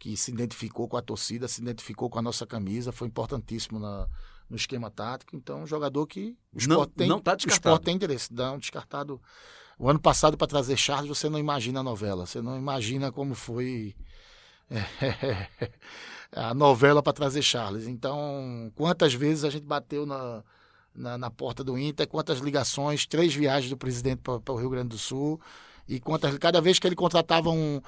que se identificou com a torcida, se identificou com a nossa camisa, foi importantíssimo na, no esquema tático. Então, um jogador que o esporte não, tem, não tá o esporte tem interesse. Não, descartado. O ano passado, para trazer Charles, você não imagina a novela, você não imagina como foi é, a novela para trazer Charles. Então, quantas vezes a gente bateu na, na, na, porta do Inter, quantas ligações, três viagens do presidente para o Rio Grande do Sul, e quantas, cada vez que ele contratava um,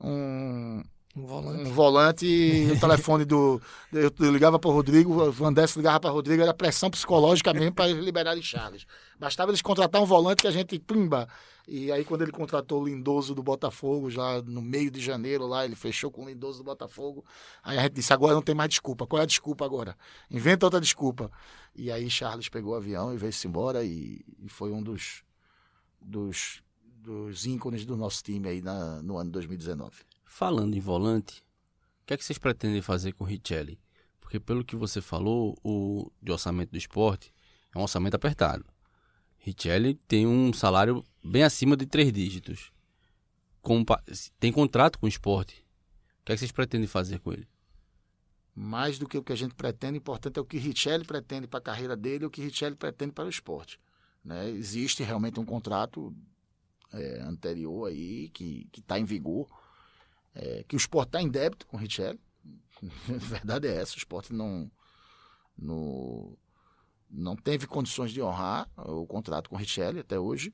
um um volante. Um volante o telefone do. Eu, ligava para o Rodrigo, o Vandessa ligava para o Rodrigo, era pressão psicológica mesmo para liberar Charles. Bastava eles contratar um volante que a gente, pimba. E aí, quando ele contratou o Lindoso do Botafogo, já no meio de janeiro, lá, ele fechou com o Lindoso do Botafogo. Aí a gente disse: agora não tem mais desculpa. Qual é a desculpa agora? Inventa outra desculpa. E aí, Charles pegou o avião e veio-se embora. E, e, foi um dos, dos, dos ícones do nosso time aí na, no ano 2019. Falando em volante, o que é que vocês pretendem fazer com o Richelli? Porque pelo que você falou, o de orçamento do esporte é um orçamento apertado. Richelli tem um salário bem acima de três dígitos. Com, tem contrato com o esporte. O que é que vocês pretendem fazer com ele? Mais do que o que a gente pretende, importante é o que Richelli pretende para a carreira dele e o que Richelli pretende para o esporte. Né? Existe realmente um contrato é, anterior aí que está em vigor é, que o esporte está em débito com o Richelli. A verdade é essa, o esporte não, no, não teve condições de honrar o contrato com o Richelli até hoje.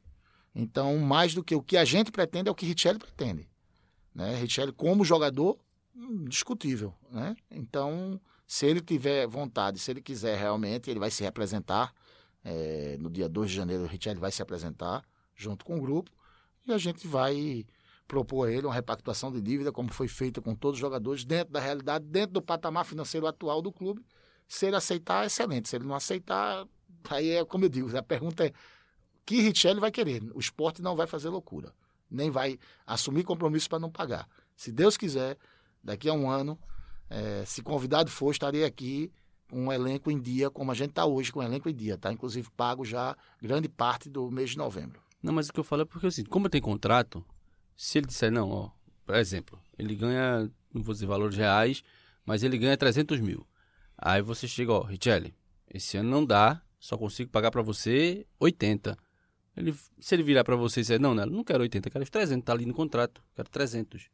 Então, mais do que o que a gente pretende é o que Richelli pretende. Né? Richelli, como jogador, discutível. Né? Então, se ele tiver vontade, se ele quiser realmente, ele vai se representar. É, no dia 2 de janeiro, o Richelli vai se apresentar junto com o grupo e a gente vai propor a ele uma repactuação de dívida, como foi feita com todos os jogadores, dentro da realidade, dentro do patamar financeiro atual do clube. Se ele aceitar, excelente. Se ele não aceitar, aí é como eu digo, a pergunta é que Richelli vai querer. O esporte não vai fazer loucura, nem vai assumir compromisso para não pagar. Se Deus quiser, daqui a um ano, é, se convidado for, estarei aqui um elenco em dia, como a gente está hoje com um elenco em dia, tá? Inclusive pago já grande parte do mês de novembro. Não, mas o que eu falo é porque assim, como tem contrato, se ele disser, não, ó, por exemplo, ele ganha, não vou dizer valores reais, mas ele ganha 300 mil. Aí você chega, ó, Richelli, esse ano não dá, só consigo pagar para você 80. Ele, se ele virar para você e disser, não, não, não quero 80, quero os 300, tá ali no contrato, quero 300.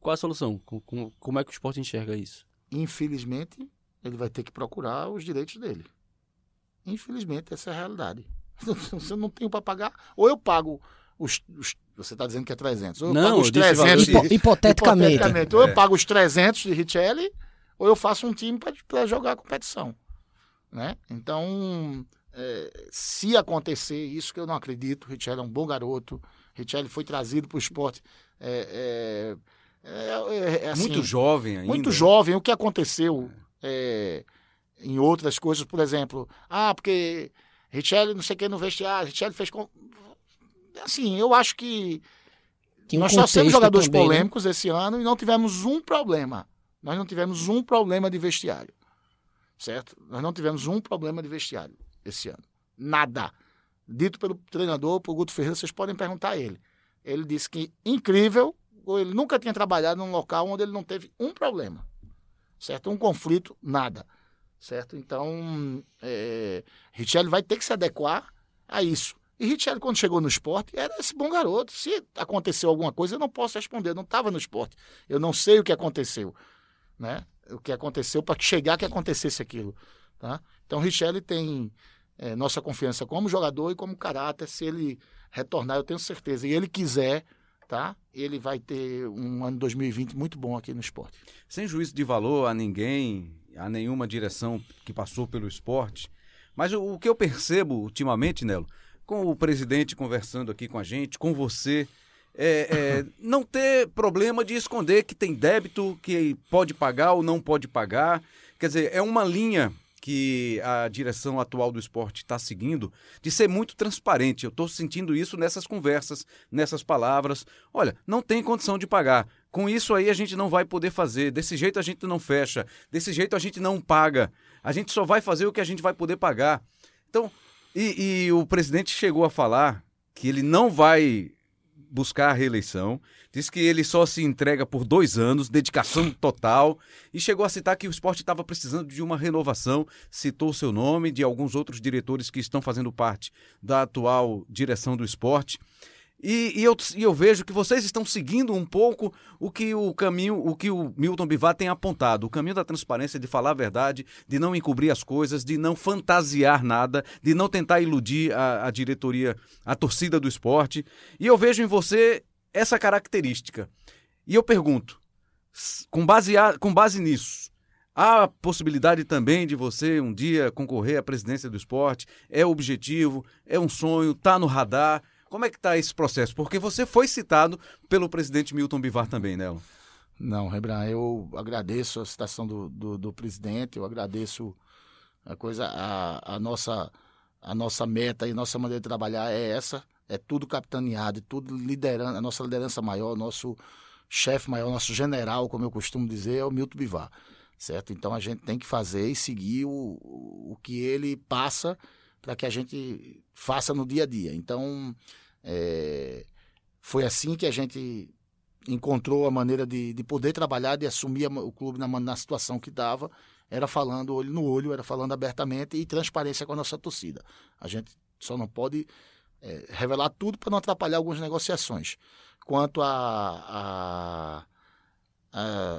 Qual a solução? Como, como é que o esporte enxerga isso? Infelizmente, ele vai ter que procurar os direitos dele. Infelizmente, essa é a realidade. Se eu não tenho para pagar, ou eu pago os, os você está dizendo que é 300. Ou eu não, pago os 300 de, hipoteticamente. hipoteticamente. Ou eu é. pago os 300 de Richelli, ou eu faço um time para jogar a competição. Né? Então, é, se acontecer isso, que eu não acredito, Richelli é um bom garoto, Richelli foi trazido para o esporte. É, é, é, é assim, muito jovem ainda. Muito jovem. O que aconteceu em outras coisas, por exemplo, ah, porque Richelli não sei o que no vestiário, Richelli fez. Assim, eu acho que um nós trouxemos jogadores também, né? polêmicos né? esse ano e não tivemos um problema. Nós não tivemos um problema de vestiário. Certo? Nós não tivemos um problema de vestiário esse ano. Nada. Dito pelo treinador, por Guto Ferreira, vocês podem perguntar a ele. Ele disse que incrível, ele nunca tinha trabalhado num local onde ele não teve um problema. Certo? Um conflito, nada. Certo? Então, é, Richelli vai ter que se adequar a isso. E Richelli, quando chegou no esporte, era esse bom garoto. Se aconteceu alguma coisa, eu não posso responder. não estava no esporte. Eu não sei o que aconteceu. Né? O que aconteceu para chegar que acontecesse aquilo. Tá? Então, Richelli tem é, nossa confiança como jogador e como caráter. Se ele retornar, eu tenho certeza. E ele quiser, tá? ele vai ter um ano 2020 muito bom aqui no esporte. Sem juízo de valor a ninguém, a nenhuma direção que passou pelo esporte. Mas o, o que eu percebo ultimamente, Nelo, com o presidente conversando aqui com a gente, com você. É, é, não ter problema de esconder que tem débito, que pode pagar ou não pode pagar. Quer dizer, é uma linha que a direção atual do esporte está seguindo, de ser muito transparente. Eu estou sentindo isso nessas conversas, nessas palavras. Olha, não tem condição de pagar. Com isso aí a gente não vai poder fazer. Desse jeito a gente não fecha. Desse jeito a gente não paga. A gente só vai fazer o que a gente vai poder pagar. Então, e, e o presidente chegou a falar que ele não vai buscar a reeleição, disse que ele só se entrega por dois anos, dedicação total, e chegou a citar que o esporte estava precisando de uma renovação, citou o seu nome, de alguns outros diretores que estão fazendo parte da atual direção do esporte. E, e, eu, e eu vejo que vocês estão seguindo um pouco o que o caminho, o que o Milton Bivar tem apontado, o caminho da transparência, de falar a verdade, de não encobrir as coisas, de não fantasiar nada, de não tentar iludir a, a diretoria, a torcida do esporte. E eu vejo em você essa característica. E eu pergunto, com base, a, com base nisso, há possibilidade também de você um dia concorrer à presidência do esporte? É objetivo? É um sonho? Está no radar? Como é que está esse processo? Porque você foi citado pelo presidente Milton Bivar também, né? Não, Rebran, eu agradeço a citação do, do, do, presidente, eu agradeço a coisa, a, a, nossa, a nossa meta e nossa maneira de trabalhar é essa, é tudo capitaneado, tudo liderando, a nossa liderança maior, nosso chefe maior, nosso general, como eu costumo dizer, é o Milton Bivar, certo? Então a gente tem que fazer e seguir o, o que ele passa para que a gente faça no dia a dia. Então, é, foi assim que a gente encontrou a maneira de, de poder trabalhar, de assumir o clube na, na situação que dava, era falando olho no olho, era falando abertamente e transparência com a nossa torcida. A gente só não pode é, revelar tudo para não atrapalhar algumas negociações. Quanto a, a,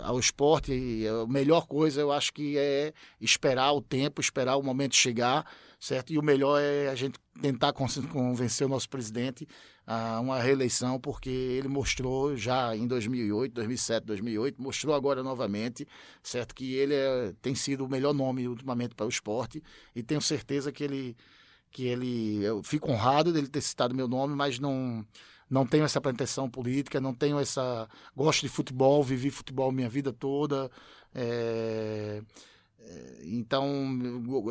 ao esporte, a melhor coisa eu acho que é esperar o tempo, esperar o momento chegar certo? E o melhor é a gente tentar convencer o nosso presidente a uma reeleição, porque ele mostrou já em 2008, 2007, 2008, mostrou agora novamente, certo? Que ele é, tem sido o melhor nome ultimamente para o esporte e tenho certeza que ele que ele eu fico honrado dele ter citado meu nome, mas não não tenho essa pretensão política, não tenho essa gosto de futebol, vivi futebol minha vida toda. É então,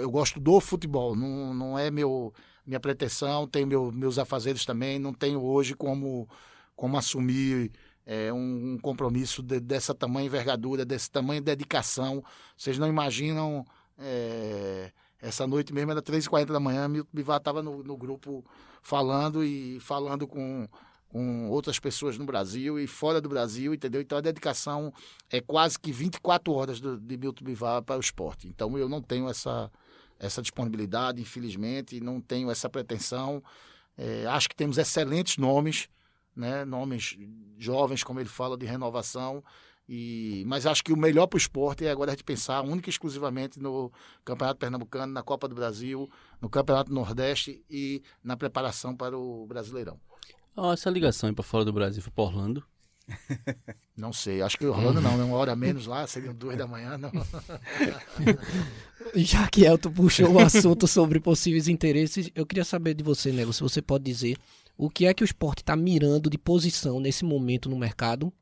eu gosto do futebol, não, não é meu, minha pretensão, tenho meu, meus afazeres também, não tenho hoje como, como assumir é, um, um, compromisso de, dessa tamanha envergadura, desse tamanho dedicação. Vocês não imaginam, é, essa noite mesmo era 3h40 da manhã, Milton Bivar estava no, no grupo falando e falando com com outras pessoas no Brasil e fora do Brasil, entendeu? Então a dedicação é quase que 24 horas do, de Milton Bivar para o esporte. Então eu não tenho essa, essa disponibilidade, infelizmente, não tenho essa pretensão. É, acho que temos excelentes nomes, né? nomes jovens, como ele fala, de renovação. E, mas acho que o melhor para o esporte é agora a gente pensar única e exclusivamente no Campeonato Pernambucano, na Copa do Brasil, no Campeonato Nordeste e na preparação para o Brasileirão. Oh, essa ligação aí pra fora do Brasil foi pra Orlando? Não sei, acho que Orlando não, né? Uma hora menos lá, seriam duas da manhã, não. Já que Elton puxou o assunto sobre possíveis interesses, eu queria saber de você, Nego, se você pode dizer o que é que o esporte está mirando de posição nesse momento no mercado,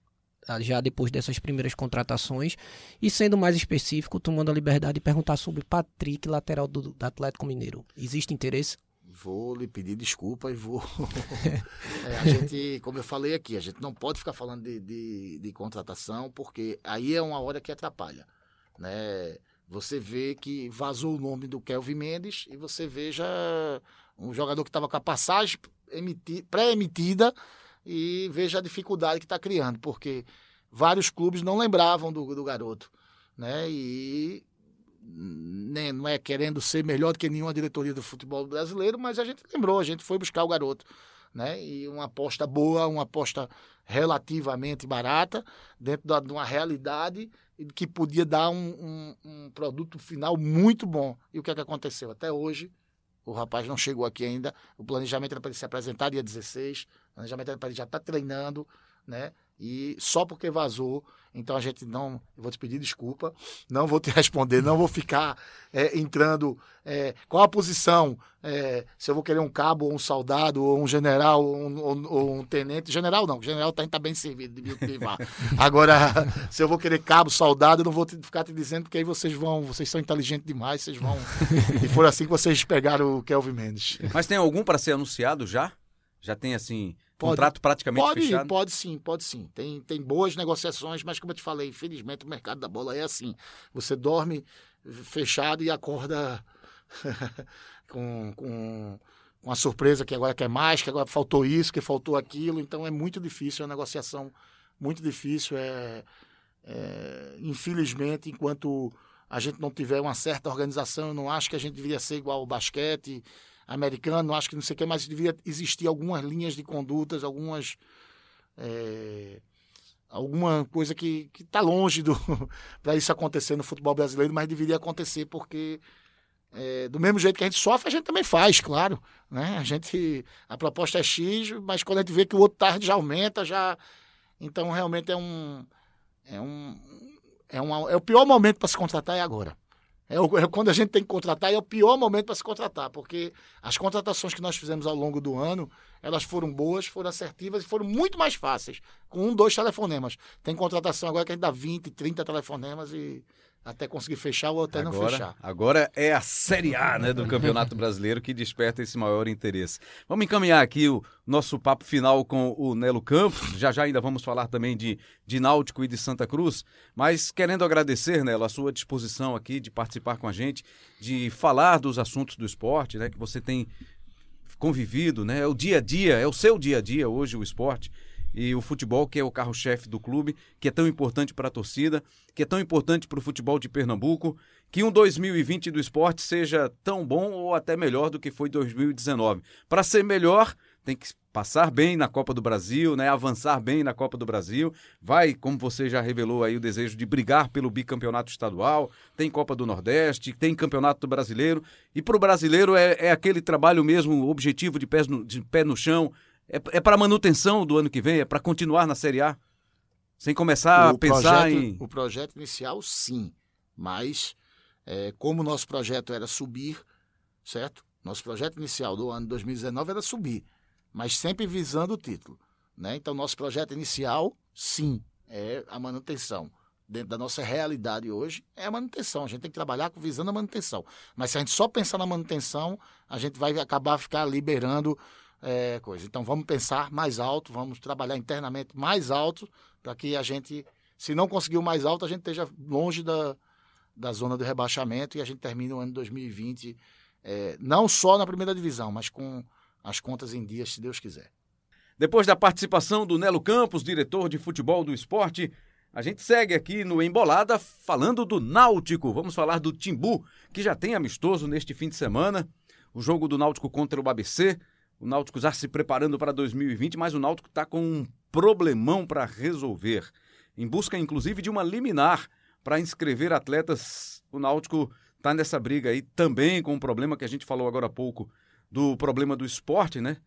já depois dessas primeiras contratações, e sendo mais específico, tomando a liberdade de perguntar sobre Patrick, lateral do, do Atlético Mineiro. Existe interesse? vou lhe pedir desculpa e vou. é, a gente, como eu falei aqui, a gente não pode ficar falando de, de, de, contratação, porque aí é uma hora que atrapalha. Né? Você vê que vazou o nome do Kelvin Mendes e você veja um jogador que estava com a passagem pré-emitida e veja a dificuldade que está criando, porque vários clubes não lembravam do, do garoto. Né? E nem, não é querendo ser melhor do que nenhuma diretoria do futebol brasileiro, mas a gente lembrou, a gente foi buscar o garoto. Né? E uma aposta boa, uma aposta relativamente barata, dentro da, de uma realidade que podia dar um, um, um, produto final muito bom. E o que é que aconteceu? Até hoje, o rapaz não chegou aqui ainda. O planejamento era para ele se apresentar dia 16, o planejamento era para ele já estar tá treinando, né? E só porque vazou, então a gente não. Eu vou te pedir desculpa, não vou te responder, não vou ficar é, entrando. É, qual a posição? É, se eu vou querer um cabo, ou um soldado, ou um general, ou um, ou, ou um tenente. General não, general tá, tá bem servido de privar. Agora, se eu vou querer cabo, soldado, eu não vou te, ficar te dizendo, porque aí vocês vão. Vocês são inteligentes demais, vocês vão. e foi assim que vocês pegaram o Kelvin Mendes. Mas tem algum para ser anunciado já? Já tem assim. Pode, contrato praticamente pode, fechado? Pode sim, pode sim. Tem, tem boas negociações, mas como eu te falei, infelizmente o mercado da bola é assim. Você dorme fechado e acorda com, com, com a surpresa que agora quer mais, que agora faltou isso, que faltou aquilo. Então é muito difícil, é uma negociação muito difícil. É, é, infelizmente, enquanto a gente não tiver uma certa organização, eu não acho que a gente deveria ser igual ao basquete americano, acho que não sei o que, mas devia existir algumas linhas de condutas, algumas. É, alguma coisa que está longe do para isso acontecer no futebol brasileiro, mas deveria acontecer porque é, do mesmo jeito que a gente sofre, a gente também faz, claro. Né? A gente. A proposta é X, mas quando a gente vê que o outro tarde já aumenta, já. Então realmente é um. É um. É, uma, é o pior momento para se contratar é agora. É, é, quando a gente tem que contratar, é o pior momento para se contratar, porque as contratações que nós fizemos ao longo do ano, elas foram boas, foram assertivas e foram muito mais fáceis, com um, dois telefonemas. Tem contratação agora que a gente dá 20, 30 telefonemas e até conseguir fechar ou até agora, não fechar. Agora é a Série A né, do Campeonato Brasileiro que desperta esse maior interesse. Vamos encaminhar aqui o nosso papo final com o Nelo Campos. Já já ainda vamos falar também de, de Náutico e de Santa Cruz. Mas querendo agradecer, Nelo, a sua disposição aqui de participar com a gente, de falar dos assuntos do esporte, né, que você tem convivido, né? É o dia a dia, é o seu dia a dia hoje o esporte e o futebol, que é o carro-chefe do clube, que é tão importante para a torcida, que é tão importante para o futebol de Pernambuco, que um 2020 do esporte seja tão bom ou até melhor do que foi 2019. Para ser melhor, tem que passar bem na Copa do Brasil, né? avançar bem na Copa do Brasil. Vai, como você já revelou aí, o desejo de brigar pelo bicampeonato estadual. Tem Copa do Nordeste, tem Campeonato Brasileiro. E para o brasileiro é, é, aquele trabalho mesmo, objetivo de, pés no, de pé no chão, é, é para manutenção do ano que vem? É para continuar na Série A? Sem começar o a pensar projeto, em. O projeto inicial, sim. Mas, é, como o nosso projeto era subir, certo? Nosso projeto inicial do ano 2019 era subir, mas sempre visando o título. Né? Então, nosso projeto inicial, sim, é a manutenção. Dentro da nossa realidade hoje, é a manutenção. A gente tem que trabalhar visando a manutenção. Mas se a gente só pensar na manutenção, a gente vai acabar ficar liberando é, coisa. Então vamos pensar mais alto, vamos trabalhar internamente mais alto para que a gente, se não conseguir o mais alto, a gente esteja longe da, da zona do rebaixamento e a gente termine o ano 2020 é, não só na primeira divisão, mas com as contas em dias, se Deus quiser. Depois da participação do Nelo Campos, diretor de futebol do esporte, a gente segue aqui no Embolada falando do Náutico. Vamos falar do Timbu, que já tem amistoso neste fim de semana. O jogo do Náutico contra o ABC o Náutico já se preparando para 2020, mas o Náutico está com um problemão para resolver. Em busca, inclusive, de uma liminar para inscrever atletas, o Náutico está nessa briga aí também com o problema que a gente falou agora há pouco, do problema do esporte, né?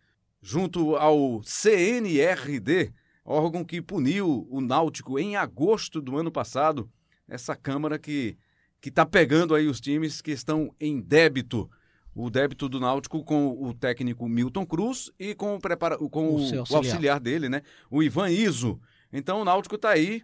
Junto ao CNRD, órgão que puniu o Náutico em agosto do ano passado, essa Câmara que que está pegando aí os times que estão em débito o débito do Náutico com o técnico Milton Cruz e com o, prepara... com o, auxiliar. o auxiliar dele, né? O Ivan Iso. Então o Náutico está aí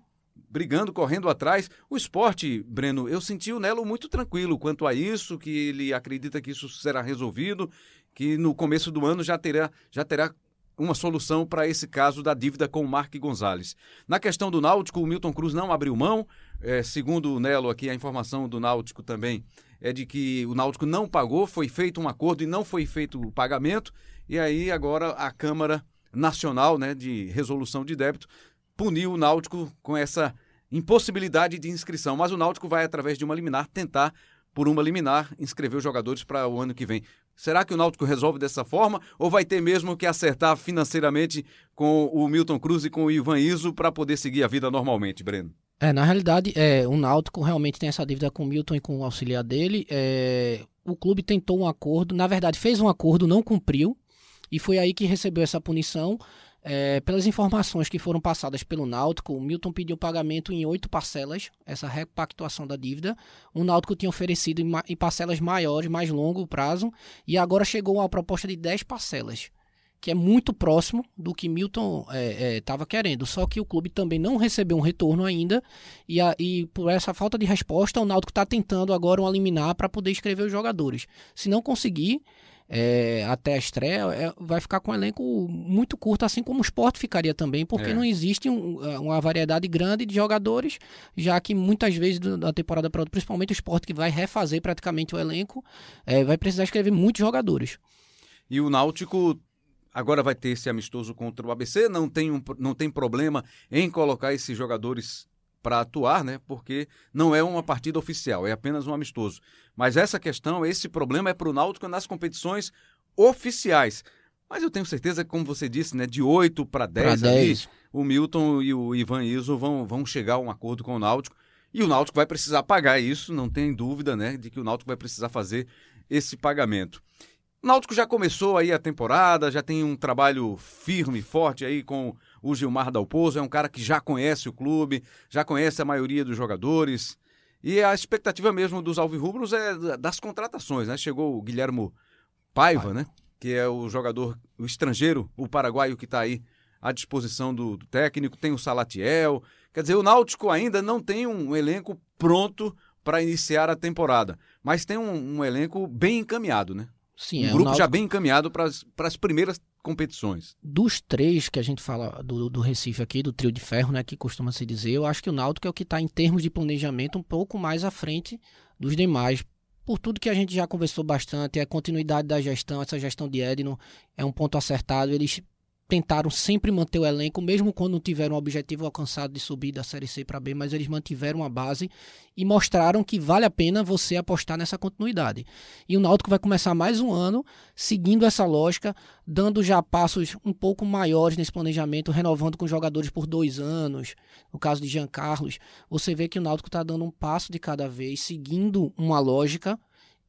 brigando, correndo atrás. O esporte, Breno, eu senti o Nelo muito tranquilo quanto a isso, que ele acredita que isso será resolvido, que no começo do ano já terá, já terá uma solução para esse caso da dívida com o Mark Gonzalez. Na questão do Náutico, o Milton Cruz não abriu mão. É, segundo o Nelo aqui, a informação do Náutico também é de que o Náutico não pagou, foi feito um acordo e não foi feito o pagamento, e aí agora a Câmara Nacional né, de Resolução de Débito puniu o Náutico com essa impossibilidade de inscrição. Mas o Náutico vai, através de uma liminar, tentar, por uma liminar, inscrever os jogadores para o ano que vem. Será que o Náutico resolve dessa forma ou vai ter mesmo que acertar financeiramente com o Milton Cruz e com o Ivan Iso para poder seguir a vida normalmente, Breno? É, na realidade, é, o Náutico realmente tem essa dívida com o Milton e com o auxiliar dele. É, o clube tentou um acordo, na verdade fez um acordo, não cumpriu, e foi aí que recebeu essa punição. É, pelas informações que foram passadas pelo Náutico, o Milton pediu pagamento em oito parcelas, essa repactuação da dívida. O Náutico tinha oferecido em, parcelas maiores, mais longo prazo, e agora chegou a proposta de dez parcelas que é muito próximo do que Milton estava é, é, querendo. Só que o clube também não recebeu um retorno ainda. E, a, e por essa falta de resposta, o Náutico está tentando agora um liminar para poder escrever os jogadores. Se não conseguir, é, até a estreia, é, vai ficar com um elenco muito curto, assim como o esporte ficaria também, porque é. não existe um, é, uma variedade grande de jogadores, já que muitas vezes da temporada para outra, principalmente o esporte que vai refazer praticamente o elenco, vai precisar escrever muitos jogadores. E o Náutico agora vai ter esse amistoso contra o ABC, não tem, um, não tem problema em colocar esses jogadores para atuar, né? Porque não é uma partida oficial, é apenas um amistoso. Mas essa questão, esse problema é para o Náutico nas competições oficiais. Mas eu tenho certeza que, como você disse, né, de 8 para 10, 10. Ali, o Milton e o Ivan Iso vão, vão chegar a um acordo com o Náutico. E o Náutico vai precisar pagar isso, não tem dúvida, né, de que o Náutico vai precisar fazer esse pagamento. O Náutico já começou aí a temporada, já tem um trabalho firme, forte aí com o Gilmar Dalpozo, é um cara que já conhece o clube, já conhece a maioria dos jogadores. E a expectativa mesmo dos alvirrubros é das contratações, né? Chegou o Guilhermo Paiva, Paiva. né? Que é o jogador, o estrangeiro, o paraguaio que está aí à disposição do, do, técnico, tem o Salatiel. Quer dizer, o Náutico ainda não tem um elenco pronto para iniciar a temporada, mas tem um, um elenco bem encaminhado, né? Sim, um é, grupo Náutico... já bem encaminhado para as primeiras competições. Dos três que a gente fala do, do Recife aqui, do trio de ferro, né, que costuma se dizer, eu acho que o Náutico é o que está em termos de planejamento um pouco mais à frente dos demais. Por tudo que a gente já conversou bastante, é a continuidade da gestão, essa gestão de Edno é um ponto acertado. Eles tentaram sempre manter o elenco, mesmo quando tiveram o objetivo alcançado de subir da Série C para B, mas eles mantiveram a base e mostraram que vale a pena você apostar nessa continuidade. E o Náutico vai começar mais um ano seguindo essa lógica, dando já passos um pouco maiores nesse planejamento, renovando com jogadores por dois anos. No caso de Jean Carlos, você vê que o Náutico está dando um passo de cada vez, seguindo uma lógica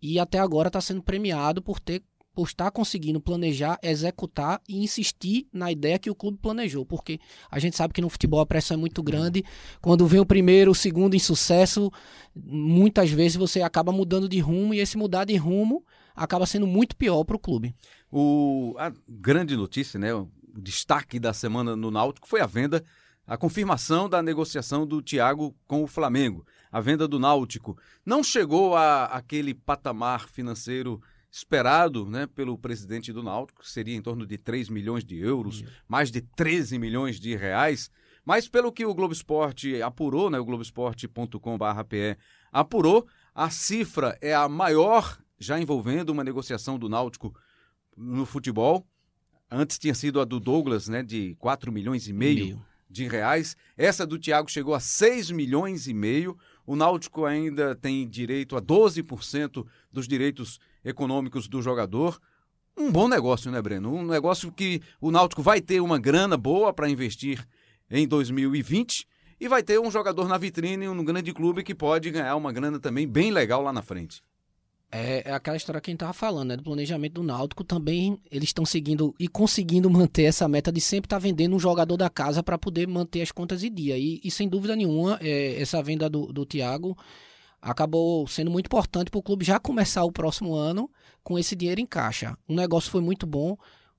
e até agora está sendo premiado por ter por estar conseguindo planejar, executar e insistir na ideia que o clube planejou. Porque a gente sabe que no futebol a pressão é muito grande. Quando vem o primeiro, o segundo em sucesso, muitas vezes você acaba mudando de rumo e esse mudar de rumo acaba sendo muito pior para o clube. O, a grande notícia, né, o destaque da semana no Náutico foi a venda, a confirmação da negociação do Thiago com o Flamengo. A venda do Náutico não chegou a aquele patamar financeiro esperado né, pelo presidente do Náutico, que seria em torno de 3 milhões de euros, mais de 13 milhões de reais. Mas pelo que o Globo Esporte apurou, né, o globoesporte.com.br apurou, a cifra é a maior já envolvendo uma negociação do Náutico no futebol. Antes tinha sido a do Douglas, né, de 4 milhões e meio, meio. de reais. Essa do Thiago chegou a 6 milhões e meio. O Náutico ainda tem direito a 12% dos direitos econômicos do jogador. Um bom negócio, né, Breno? Um negócio que o Náutico vai ter uma grana boa para investir em 2020 e vai ter um jogador na vitrine, um grande clube que pode ganhar uma grana também bem legal lá na frente. É, é aquela história que a gente estava falando, né? Do planejamento do Náutico também eles estão seguindo e conseguindo manter essa meta de sempre estar tá vendendo um jogador da casa para poder manter as contas em dia. E, e sem dúvida nenhuma, é, essa venda do, do Thiago acabou sendo muito importante para o clube já começar o próximo ano com esse dinheiro em caixa. O negócio foi muito bom.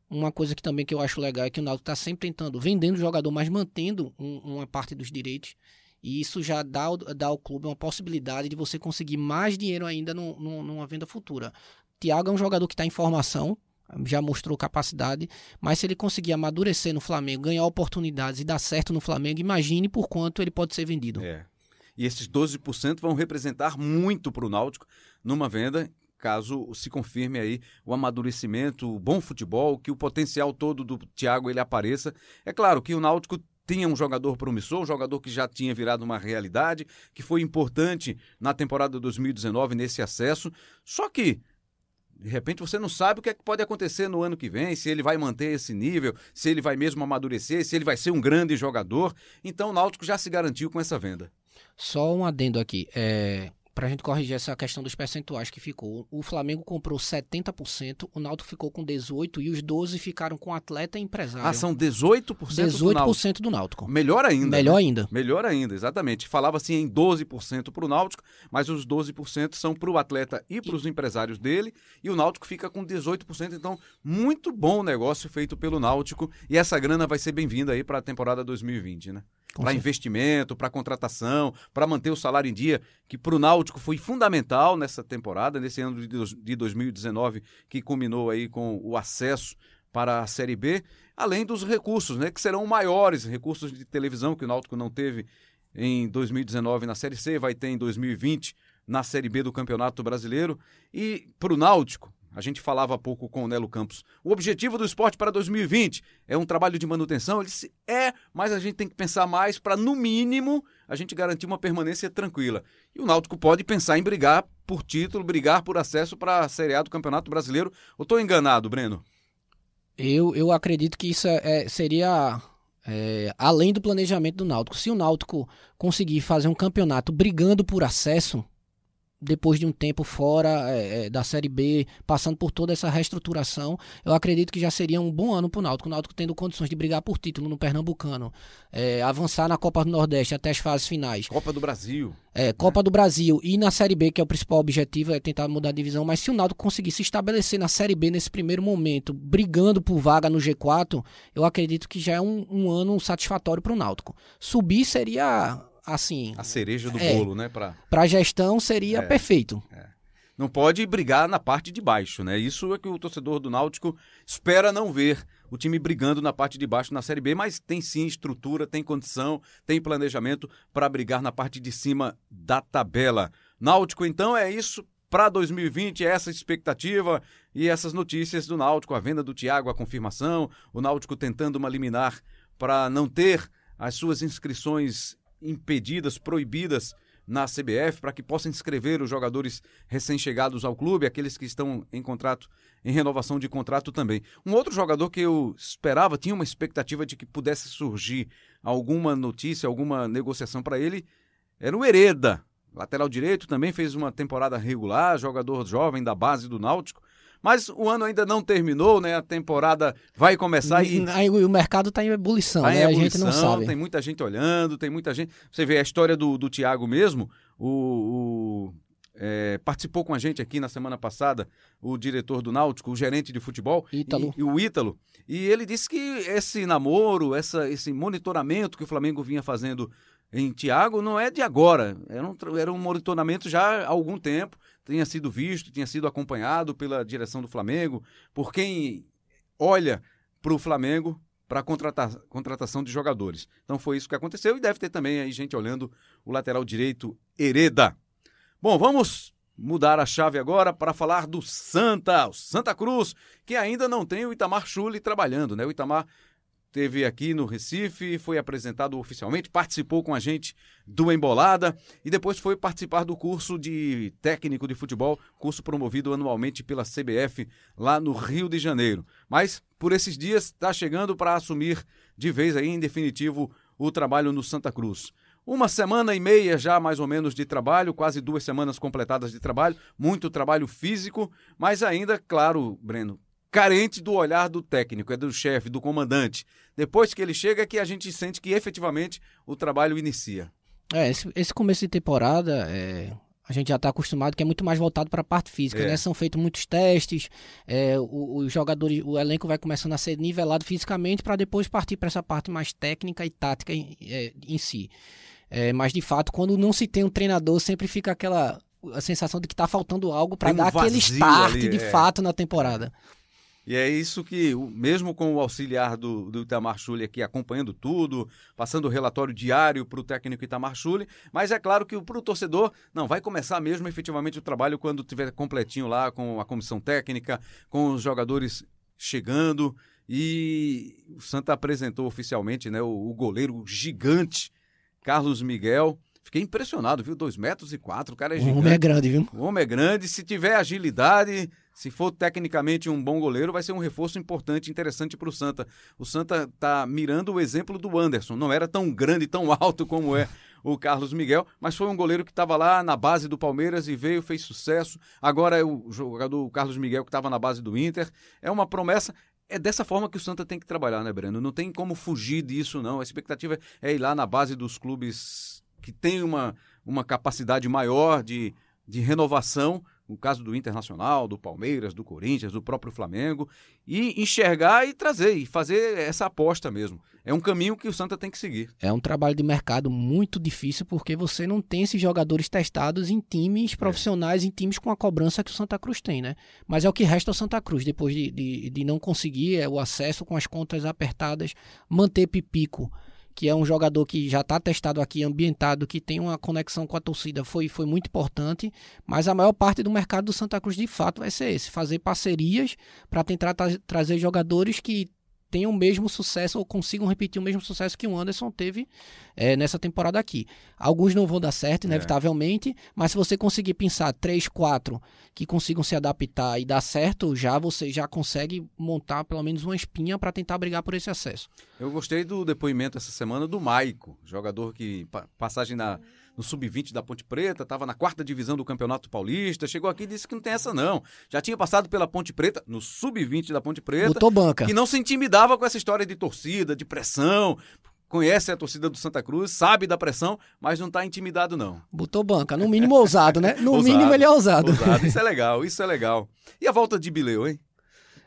Uma coisa que também que eu acho legal é que o Náutico está sempre tentando vendendo o jogador, mas mantendo um, uma parte dos direitos. E isso já dá, dá ao clube uma possibilidade de você conseguir mais dinheiro ainda no, no, numa venda futura. Thiago é um jogador que está em formação, já mostrou capacidade, mas se ele conseguir amadurecer no Flamengo, ganhar oportunidades e dar certo no Flamengo, imagine por quanto ele pode ser vendido. É, e esses 12% vão representar muito para o Náutico numa venda, caso se confirme aí o amadurecimento, o bom futebol, que o potencial todo do Thiago ele apareça. É claro que o Náutico tinha um jogador promissor, um jogador que já tinha virado uma realidade, que foi importante na temporada 2019 nesse acesso. Só que de repente você não sabe o que, é que pode acontecer no ano que vem, se ele vai manter esse nível, se ele vai mesmo amadurecer, se ele vai ser um grande jogador. Então o Náutico já se garantiu com essa venda. Só um adendo aqui. É, pra gente corrigir essa questão dos percentuais que ficou. O Flamengo comprou 70%, o Náutico ficou com 18% e os 12% ficaram com atleta e empresário. Ah, são 18%, 18% do Náutico. do Náutico. Melhor ainda. Melhor né? ainda. Melhor ainda, exatamente. Falava-se em 12% para o Náutico, mas os 12% são para o atleta e para os empresários dele, e o Náutico fica com 18%. Então, muito bom o negócio feito pelo Náutico, e essa grana vai ser bem-vinda aí para a temporada 2020, né? Para investimento, para contratação, para manter o salário em dia, que para o Náutico foi fundamental nessa temporada, nesse ano de 2019, que culminou aí com o acesso para a Série B, além dos recursos, né, que serão maiores, recursos de televisão que o Náutico não teve em 2019 na Série C, vai ter em 2020 na Série B do Campeonato Brasileiro. E para o Náutico, a gente falava há pouco com o Nelo Campos, o objetivo do esporte para 2020 é um trabalho de manutenção. Ele disse, é, mas a gente tem que pensar mais para, no mínimo, a gente garantir uma permanência tranquila. E o Náutico pode pensar em brigar por título, brigar por acesso para a Série A do Campeonato Brasileiro. Ou estou enganado, Breno? Eu, eu acredito que isso é- é- seria é, além do planejamento do Náutico. Se o Náutico conseguir fazer um campeonato brigando por acesso, depois de um tempo fora é, é, da Série B, passando por toda essa reestruturação, eu acredito que já seria um bom ano para o Náutico. O Náutico tendo condições de brigar por título no Pernambucano, é, avançar na Copa do Nordeste até as fases finais. Copa do Brasil. É, Copa do Brasil e na Série B, que é o principal objetivo, é tentar mudar a divisão. Mas se o Náutico conseguir se estabelecer na Série B nesse primeiro momento, brigando por vaga no G4, eu acredito que já é um, um ano satisfatório para o Náutico. Subir seria, assim, A cereja do É. bolo, né? Para a gestão seria É. perfeito. Não pode brigar na parte de baixo, né? Isso é que o torcedor do Náutico espera não ver o time brigando na parte de baixo na Série B, mas tem sim estrutura, tem condição, tem planejamento para brigar na parte de cima da tabela. Náutico, então, é isso para 2020, é essa expectativa e essas notícias do Náutico, a venda do Thiago, a confirmação, o Náutico tentando uma liminar para não ter as suas inscrições impedidas, proibidas na CBF, para que possa inscrever os jogadores recém-chegados ao clube, aqueles que estão em contrato, em renovação de contrato também. Um outro jogador que eu esperava, tinha uma expectativa de que pudesse surgir alguma notícia, alguma negociação para ele, era o Hereda. Lateral direito também fez uma temporada regular, jogador jovem da base do Náutico. Mas o ano ainda não terminou, né? A temporada vai começar e Aí o mercado está em ebulição, Tá em né? a gente não ebulição, sabe. Tem muita gente olhando, tem muita gente. Você vê a história do, do Thiago mesmo, o. o, é, participou com a gente aqui na semana passada o diretor do Náutico, o gerente de futebol, Ítalo. E, e o Ítalo. E ele disse que esse namoro, essa, esse monitoramento que o Flamengo vinha fazendo em Thiago não é de agora. Era um, era um monitoramento já há algum tempo, tinha sido visto, tinha sido acompanhado pela direção do Flamengo, por quem olha para o Flamengo para contrata contratação de jogadores. Então foi isso que aconteceu e deve ter também aí gente olhando o lateral direito Hereda. Bom, vamos mudar a chave agora para falar do Santa, o Santa Cruz, que ainda não tem o Itamar Chuli trabalhando, né? O Itamar teve aqui no Recife, foi apresentado oficialmente, participou com a gente do Embolada e depois foi participar do curso de técnico de futebol, curso promovido anualmente pela CBF lá no Rio de Janeiro. Mas por esses dias está chegando para assumir de vez aí em definitivo o trabalho no Santa Cruz. Uma semana e meia já, mais ou menos, de trabalho, quase duas semanas completadas de trabalho, muito trabalho físico, mas ainda, claro, Breno, carente do olhar do técnico, é do chefe, do comandante. Depois que ele chega, é que a gente sente que efetivamente o trabalho inicia. É, esse, esse começo de temporada, é, a gente já está acostumado que é muito mais voltado para a parte física, É. né? São feitos muitos testes, é, os jogadores, o elenco vai começando a ser nivelado fisicamente para depois partir para essa parte mais técnica e tática em, é, em si. É, mas de fato, quando não se tem um treinador, sempre fica aquela a sensação de que está faltando algo para um dar aquele start ali, de é. fato na temporada. E é isso que, mesmo com o auxiliar do, do Itamar Chuli aqui acompanhando tudo, passando o relatório diário para o técnico Itamar Chuli, mas é claro que para o torcedor, não, vai começar mesmo efetivamente o trabalho quando tiver completinho lá com a comissão técnica, com os jogadores chegando. E o Santa apresentou oficialmente né, o, o goleiro gigante, Carlos Miguel. Fiquei impressionado, viu? Dois metros e quatro, o cara é O gigante. homem é grande, viu? O homem é grande, se tiver agilidade, se for tecnicamente um bom goleiro, vai ser um reforço importante, interessante para o Santa. O Santa tá mirando o exemplo do Anderson. Não era tão grande, tão alto como é o Carlos Miguel, mas foi um goleiro que estava lá na base do Palmeiras e veio, fez sucesso. Agora é o jogador Carlos Miguel que estava na base do Inter. É uma promessa. É dessa forma que o Santa tem que trabalhar, né, Breno? Não tem como fugir disso, não. A expectativa é ir lá na base dos clubes que tem uma, uma capacidade maior de, de renovação no caso do Internacional, do Palmeiras, do Corinthians, do próprio Flamengo, e enxergar e trazer, e fazer essa aposta mesmo. É um caminho que o Santa tem que seguir. É um trabalho de mercado muito difícil porque você não tem esses jogadores testados em times profissionais, é. em times com a cobrança que o Santa Cruz tem, né? Mas é o que resta ao Santa Cruz, depois de, de, de não conseguir é, o acesso com as contas apertadas, manter Pipico que é um jogador que já está testado aqui, ambientado, que tem uma conexão com a torcida, foi, foi muito importante. Mas a maior parte do mercado do Santa Cruz, de fato, vai ser esse: fazer parcerias para tentar tra trazer jogadores que tenham o mesmo sucesso ou consigam repetir o mesmo sucesso que o Anderson teve é, nessa temporada aqui. Alguns não vão dar certo, é. inevitavelmente, é. mas se você conseguir pensar três, quatro que consigam se adaptar e dar certo, já você já consegue montar pelo menos uma espinha para tentar brigar por esse acesso. Eu gostei do depoimento essa semana do Maico, jogador que passagem na no sub-20 da Ponte Preta, estava na quarta divisão do Campeonato Paulista, chegou aqui e disse que não tem essa não. Já tinha passado pela Ponte Preta, no sub-20 da Ponte Preta. Botou banca. Que não se intimidava com essa história de torcida, de pressão. Conhece a torcida do Santa Cruz, sabe da pressão, mas não está intimidado, não. Botou banca. No mínimo ousado, né? No ousado, mínimo ele é ousado. ousado. Isso é legal, isso é legal. E a volta de Bileu, hein?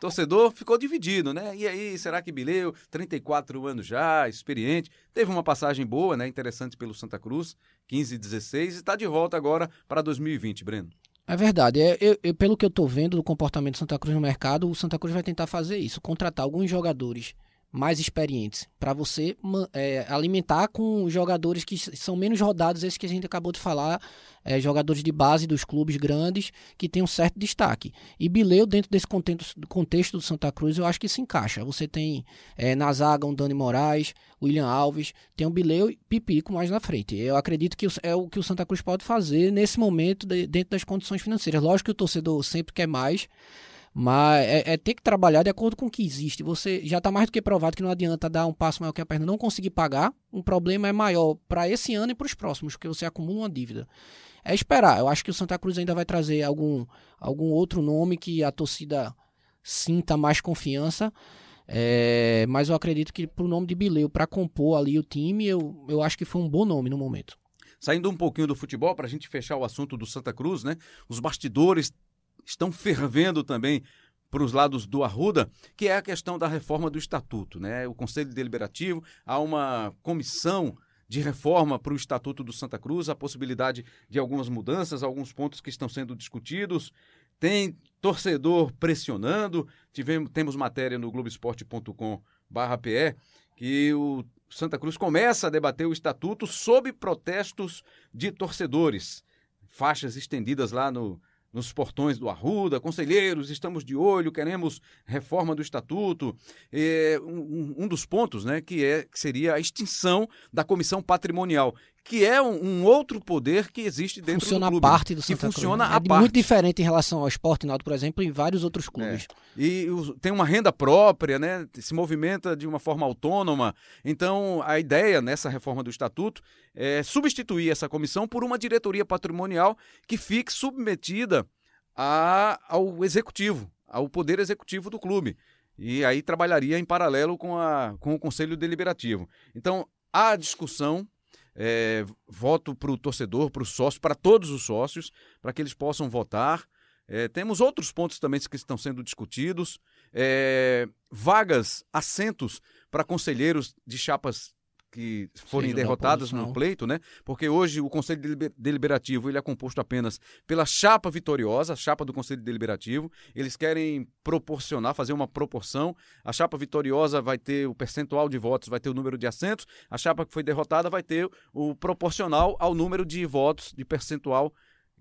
Torcedor ficou dividido, né? E aí, será que Bileu, 34 anos já, experiente, teve uma passagem boa, né? Interessante pelo Santa Cruz, 15 e 16, e está de volta agora para 2020, Breno. É verdade. É, eu, eu, pelo que eu estou vendo do comportamento do Santa Cruz no mercado, o Santa Cruz vai tentar fazer isso, contratar alguns jogadores mais experientes, para você é, alimentar com jogadores que são menos rodados, esses que a gente acabou de falar, é, jogadores de base dos clubes grandes que tem um certo destaque. E Bileu, dentro desse contexto, do Santa Cruz, eu acho que se encaixa. Você tem é, na zaga um Dani Moraes, William Alves, tem um Bileu e Pipico mais na frente. Eu acredito que é o que o Santa Cruz pode fazer nesse momento, de, dentro das condições financeiras. Lógico que o torcedor sempre quer mais, mas é, é, ter que trabalhar de acordo com o que existe. Você já está mais do que provado que não adianta dar um passo maior que a perna não conseguir pagar. Um problema é maior para esse ano e para os próximos, porque você acumula uma dívida. É esperar. Eu acho que o Santa Cruz ainda vai trazer algum, algum outro nome que a torcida sinta mais confiança. É, mas eu acredito que para o nome de Bileu, para compor ali o time, eu, eu acho que foi um bom nome no momento. Saindo um pouquinho do futebol, para a gente fechar o assunto do Santa Cruz, né? Os bastidores estão fervendo também para os lados do Arruda, que é a questão da reforma do Estatuto. Né? O Conselho Deliberativo, há uma comissão de reforma para o Estatuto do Santa Cruz, a possibilidade de algumas mudanças, alguns pontos que estão sendo discutidos. Tem torcedor pressionando. Tivemos, temos matéria no Globoesporte.com/pe que o Santa Cruz começa a debater o estatuto sob protestos de torcedores. Faixas estendidas lá no, nos portões do Arruda, conselheiros, estamos de olho, queremos reforma do estatuto. É, um, um, dos pontos, né, que, é, que seria a extinção da comissão patrimonial, que é um, um outro poder que existe dentro funciona do clube. Funciona a parte do Santa que funciona Cruz, né? a é parte. muito diferente em relação ao Esporte Náutico, por exemplo, e vários outros clubes. É. E tem uma renda própria, né? Se movimenta de uma forma autônoma. Então, a ideia nessa reforma do estatuto é substituir essa comissão por uma diretoria patrimonial que fique submetida a, ao executivo, ao poder executivo do clube. E aí trabalharia em paralelo com, a, com o Conselho Deliberativo. Então, há discussão, é, voto para o torcedor, para o sócio, para todos os sócios, para que eles possam votar. É, temos outros pontos também que estão sendo discutidos. É, vagas, assentos para conselheiros de chapas que forem Seja derrotadas no pleito, né? Porque hoje o Conselho Deliberativo ele é composto apenas pela chapa vitoriosa, a chapa do Conselho Deliberativo. Eles querem proporcionar, fazer uma proporção. A chapa vitoriosa vai ter o percentual de votos, vai ter o número de assentos. A chapa que foi derrotada vai ter o proporcional ao número de votos, de percentual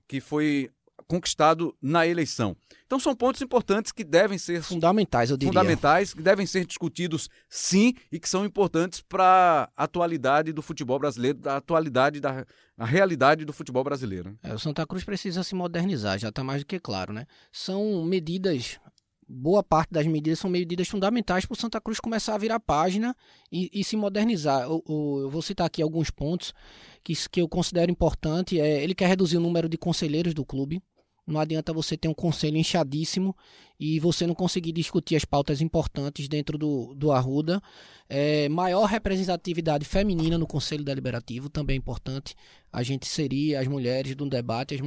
que foi conquistado na eleição. Então são pontos importantes que devem ser fundamentais, eu diria. Fundamentais, que devem ser discutidos sim e que são importantes para a atualidade do futebol brasileiro, da atualidade da a realidade do futebol brasileiro. É, o Santa Cruz precisa se modernizar, já está mais do que claro, né? São medidas boa parte das medidas são medidas fundamentais para o Santa Cruz começar a virar página e, e se modernizar. Eu, eu, eu, vou citar aqui alguns pontos que, que eu considero importante. É, ele quer reduzir o número de conselheiros do clube. Não adianta você ter um conselho inchadíssimo e você não conseguir discutir as pautas importantes dentro do, do Arruda. É, maior representatividade feminina no Conselho Deliberativo, também é importante. A gente seria as mulheres do debate,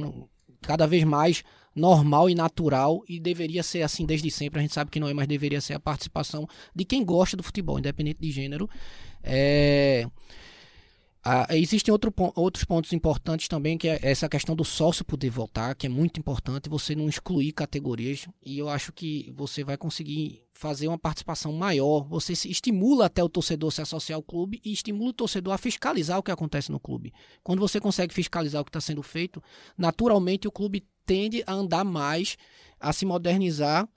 cada vez mais normal e natural e deveria ser assim desde sempre. A gente sabe que não é, mas deveria ser a participação de quem gosta do futebol, independente de gênero. É, ah, existem outro, outros pontos importantes também, que é essa questão do sócio poder votar, que é muito importante, você não excluir categorias, e eu acho que você vai conseguir fazer uma participação maior, você estimula até o torcedor se associar ao clube e estimula o torcedor a fiscalizar o que acontece no clube. Quando você consegue fiscalizar o que está sendo feito, naturalmente o clube tende a andar mais, a se modernizar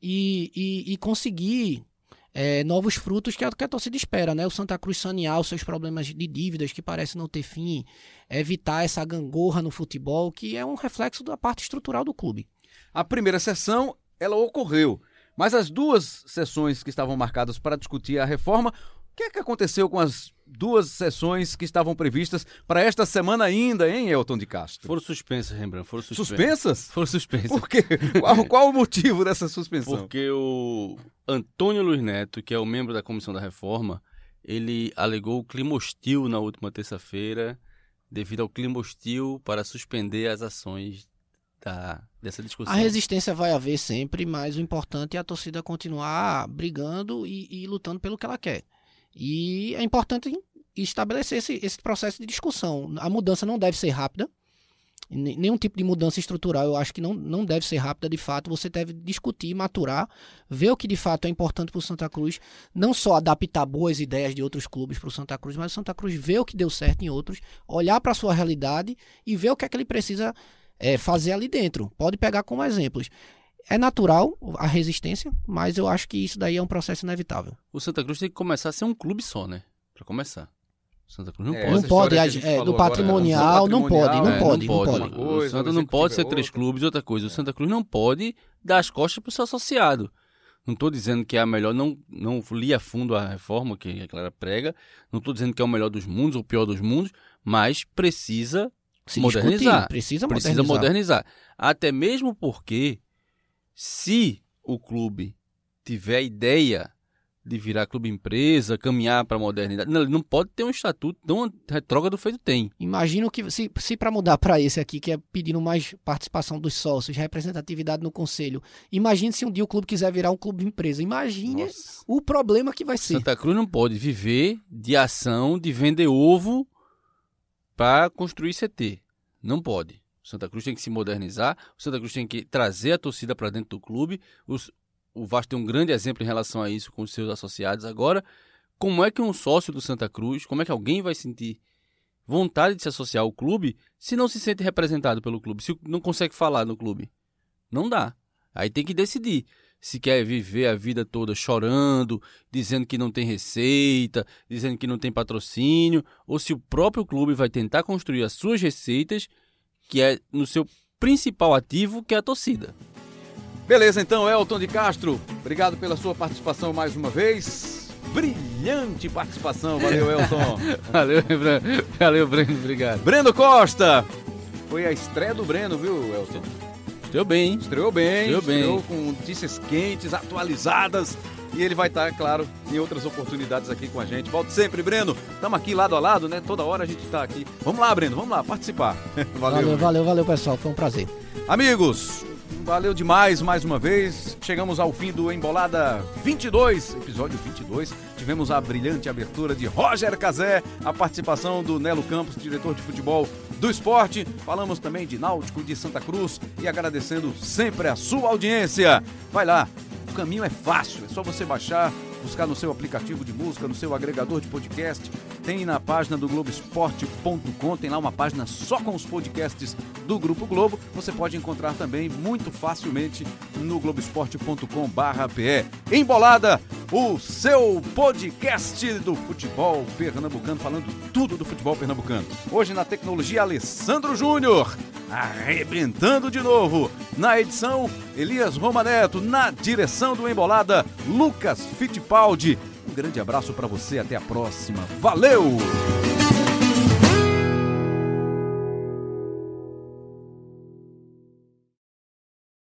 e, e, e conseguir é, novos frutos que é o que a torcida espera, né? O Santa Cruz sanear os seus problemas de dívidas que parecem não ter fim, evitar essa gangorra no futebol, que é um reflexo da parte estrutural do clube. A primeira sessão, ela ocorreu, mas as duas sessões que estavam marcadas para discutir a reforma, o que é que aconteceu com as duas sessões que estavam previstas para esta semana ainda, hein, Elton de Castro? Foram suspensas, Rembrandt. Foram suspensas. Suspensas? Foram suspensas. Por quê? Qual, qual o motivo dessa suspensão? Porque o Antônio Luiz Neto, que é o membro da Comissão da Reforma, ele alegou o clima hostil na última terça-feira, devido ao clima hostil para suspender as ações da, dessa discussão. A resistência vai haver sempre, mas o importante é a torcida continuar brigando e, e lutando pelo que ela quer. E é importante estabelecer esse, esse processo de discussão. A mudança não deve ser rápida. Nenhum tipo de mudança estrutural eu acho que não, não deve ser rápida de fato. Você deve discutir, maturar, ver o que de fato é importante para o Santa Cruz. Não só adaptar boas ideias de outros clubes para o Santa Cruz, mas o Santa Cruz ver o que deu certo em outros, olhar para a sua realidade e ver o que é que ele precisa é, fazer ali dentro. Pode pegar como exemplos. É natural a resistência, mas eu acho que isso daí é um processo inevitável. O Santa Cruz tem que começar a ser um clube só, né? Para começar. O Santa Cruz não é, pode. Não pode, é, do patrimonial, não pode, não pode, não pode. o Santa não pode ser três clubes, outra coisa. O Santa Cruz não pode dar as costas para o seu associado. Não estou dizendo que é a melhor, não, não li a fundo a reforma que a Clara prega. Não estou dizendo que é o melhor dos mundos ou o pior dos mundos, mas precisa Se modernizar. Discutir, precisa, precisa modernizar. Até mesmo porque se o clube tiver a ideia de virar clube empresa, caminhar para a modernidade, não, ele não pode ter um estatuto tão retrógrado feito tem. Imagino que se, se para mudar para esse aqui, que é pedindo mais participação dos sócios, representatividade no conselho, imagine se um dia o clube quiser virar um clube empresa. Imagine Nossa. o problema que vai ser. Santa Cruz não pode viver de ação de vender ovo para construir CT. Não pode. O Santa Cruz tem que se modernizar, o Santa Cruz tem que trazer a torcida para dentro do clube. Os, o Vasco tem um grande exemplo em relação a isso com os seus associados. Agora, como é que um sócio do Santa Cruz, como é que alguém vai sentir vontade de se associar ao clube se não se sente representado pelo clube, se não consegue falar no clube? Não dá. Aí tem que decidir se quer viver a vida toda chorando, dizendo que não tem receita, dizendo que não tem patrocínio, ou se o próprio clube vai tentar construir as suas receitas que é no seu principal ativo, que é a torcida. Beleza, então, Elton de Castro, obrigado pela sua participação mais uma vez. Brilhante participação, valeu, Elton. valeu, Breno. Valeu, Breno, obrigado. Breno Costa, foi a estreia do Breno, viu, Elton? Estreou bem, hein? Estreou bem, estreou, bem. estreou com notícias quentes, atualizadas e ele vai estar, claro, em outras oportunidades aqui com a gente. Volte sempre, Breno. Estamos aqui lado a lado, né? Toda hora a gente está aqui. Vamos lá, Breno, vamos lá participar. valeu. valeu, valeu, valeu, pessoal. Foi um prazer. Amigos, valeu demais mais uma vez. Chegamos ao fim do Embolada 22, episódio 22. Tivemos a brilhante abertura de Roger Cazé, a participação do Nelo Campos, diretor de futebol do esporte. Falamos também de Náutico de Santa Cruz e agradecendo sempre a sua audiência. Vai lá, o caminho é fácil, é só você baixar, buscar no seu aplicativo de música, no seu agregador de podcast. Tem na página do Globoesporte.com, tem lá uma página só com os podcasts do Grupo Globo. Você pode encontrar também muito facilmente no Globoesporte.com/pe. Embolada o seu podcast do futebol pernambucano, falando tudo do futebol pernambucano. Hoje na tecnologia, Alessandro Júnior, arrebentando de novo. Na edição, Elias Romaneto. Na direção do Embolada, Lucas Fittipaldi. Um grande abraço para você, até a próxima. Valeu!